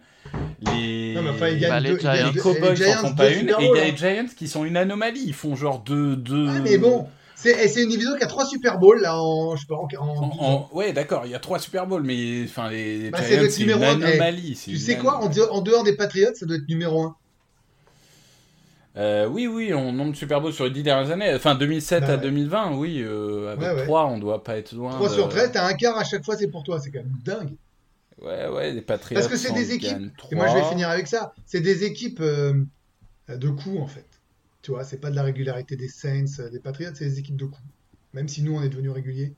Les, Non, mais enfin, Bah, les deux, Giants. les Cowboys s'en font pas une. Et il y a hein. les Giants qui sont une anomalie. Ils font genre deux. deux... Ah, mais bon, c'est et c'est une division qui a trois Super Bowls là en, je sais pas, en, en En- 12 en- ans. ouais, d'accord, il y a trois Super Bowls, mais enfin, les, les Bah, c'est une numéro un. Eh, anomalie. Tu sais quoi, en, anomalie. dehors- en dehors des Patriots, ça doit être numéro 1. Euh, oui, oui, on nombre de Super Bowl sur les 10 dernières années. Enfin, 2007 Bah à ouais. 2020, oui. euh, avec Ouais, ouais. 3, on doit pas être loin. 3 de- sur 13, t'as un quart à chaque fois, c'est pour toi, c'est quand même dingue. Ouais, ouais, les Patriots. Parce que c'est des équipes, Et moi je vais finir avec ça, c'est des équipes euh, de coups en fait. Tu vois, c'est pas de la régularité des Saints, des Patriots, c'est des équipes de coups. Même si nous on est devenus réguliers.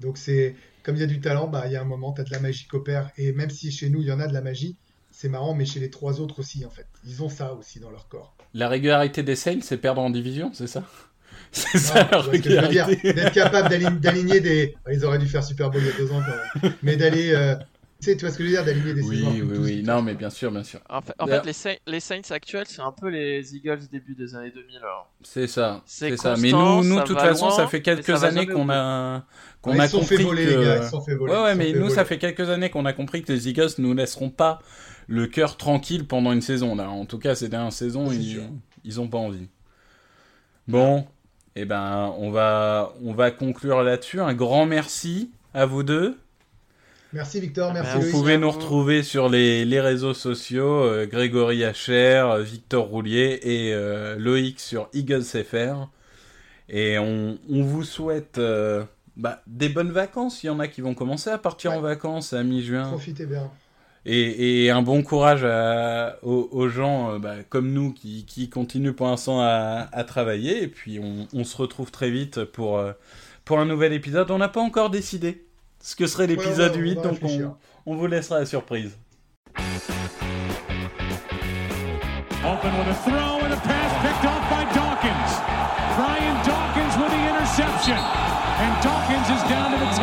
Donc c'est comme il y a du talent, bah il y a un moment, t'as de la magie qui opère. Et même si chez nous il y en a de la magie, c'est marrant, mais chez les trois autres aussi en fait. Ils ont ça aussi dans leur corps. La régularité des Saints, c'est perdre en division, c'est ça [LAUGHS] C'est ça la je veux dire. D'être capable [LAUGHS] d'aligner des. Ils auraient dû faire Super Bowl il y a deux ans quand même. Mais d'aller. euh, Tu sais, tu vois ce que je veux dire D'aligner des Oui, oui, de 12 oui. Non, mais bien sûr, bien sûr. En fait, en D'ailleurs- fait, les, Saints, les Saints actuels, c'est un peu les Eagles début des années 2000. alors. C'est ça. C'est ça. Mais nous, nous, de toute façon, loin, ça fait quelques années qu'on a, qu'on Ouais, a ils se sont compris fait voler, que. les gars. Ils se sont fait voler. Ouais, ouais, mais nous, ça fait quelques années qu'on a compris que les Eagles nous laisseront pas le cœur tranquille pendant une saison. Là. En tout cas, ces dernières saisons, C'est ils, ils ont pas envie. Bon, eh ben, on va, on va conclure là-dessus. Un grand merci à vous deux. Merci Victor, merci Merci. Vous pouvez nous retrouver sur les, les réseaux sociaux, euh, Grégory Hacher, euh, Victor Roulier et euh, Loïc sur Eagles FR. Et on, on vous souhaite euh, bah, des bonnes vacances. Il y en a qui vont commencer à partir Ouais. en vacances à mi-juin. Profitez bien. Et, et un bon courage à- aux, aux gens euh, bah, comme nous qui, qui continuent pour l'instant à, à travailler. Et puis on, on se retrouve très vite pour, euh, pour un nouvel épisode. On n'a pas encore décidé ce que serait l'épisode Ouais, ouais, 8, va donc on, on vous laissera la surprise. Open with a throw and a pass picked off by Dawkins. Brian Dawkins with the interception. And Dawkins is down to the 10.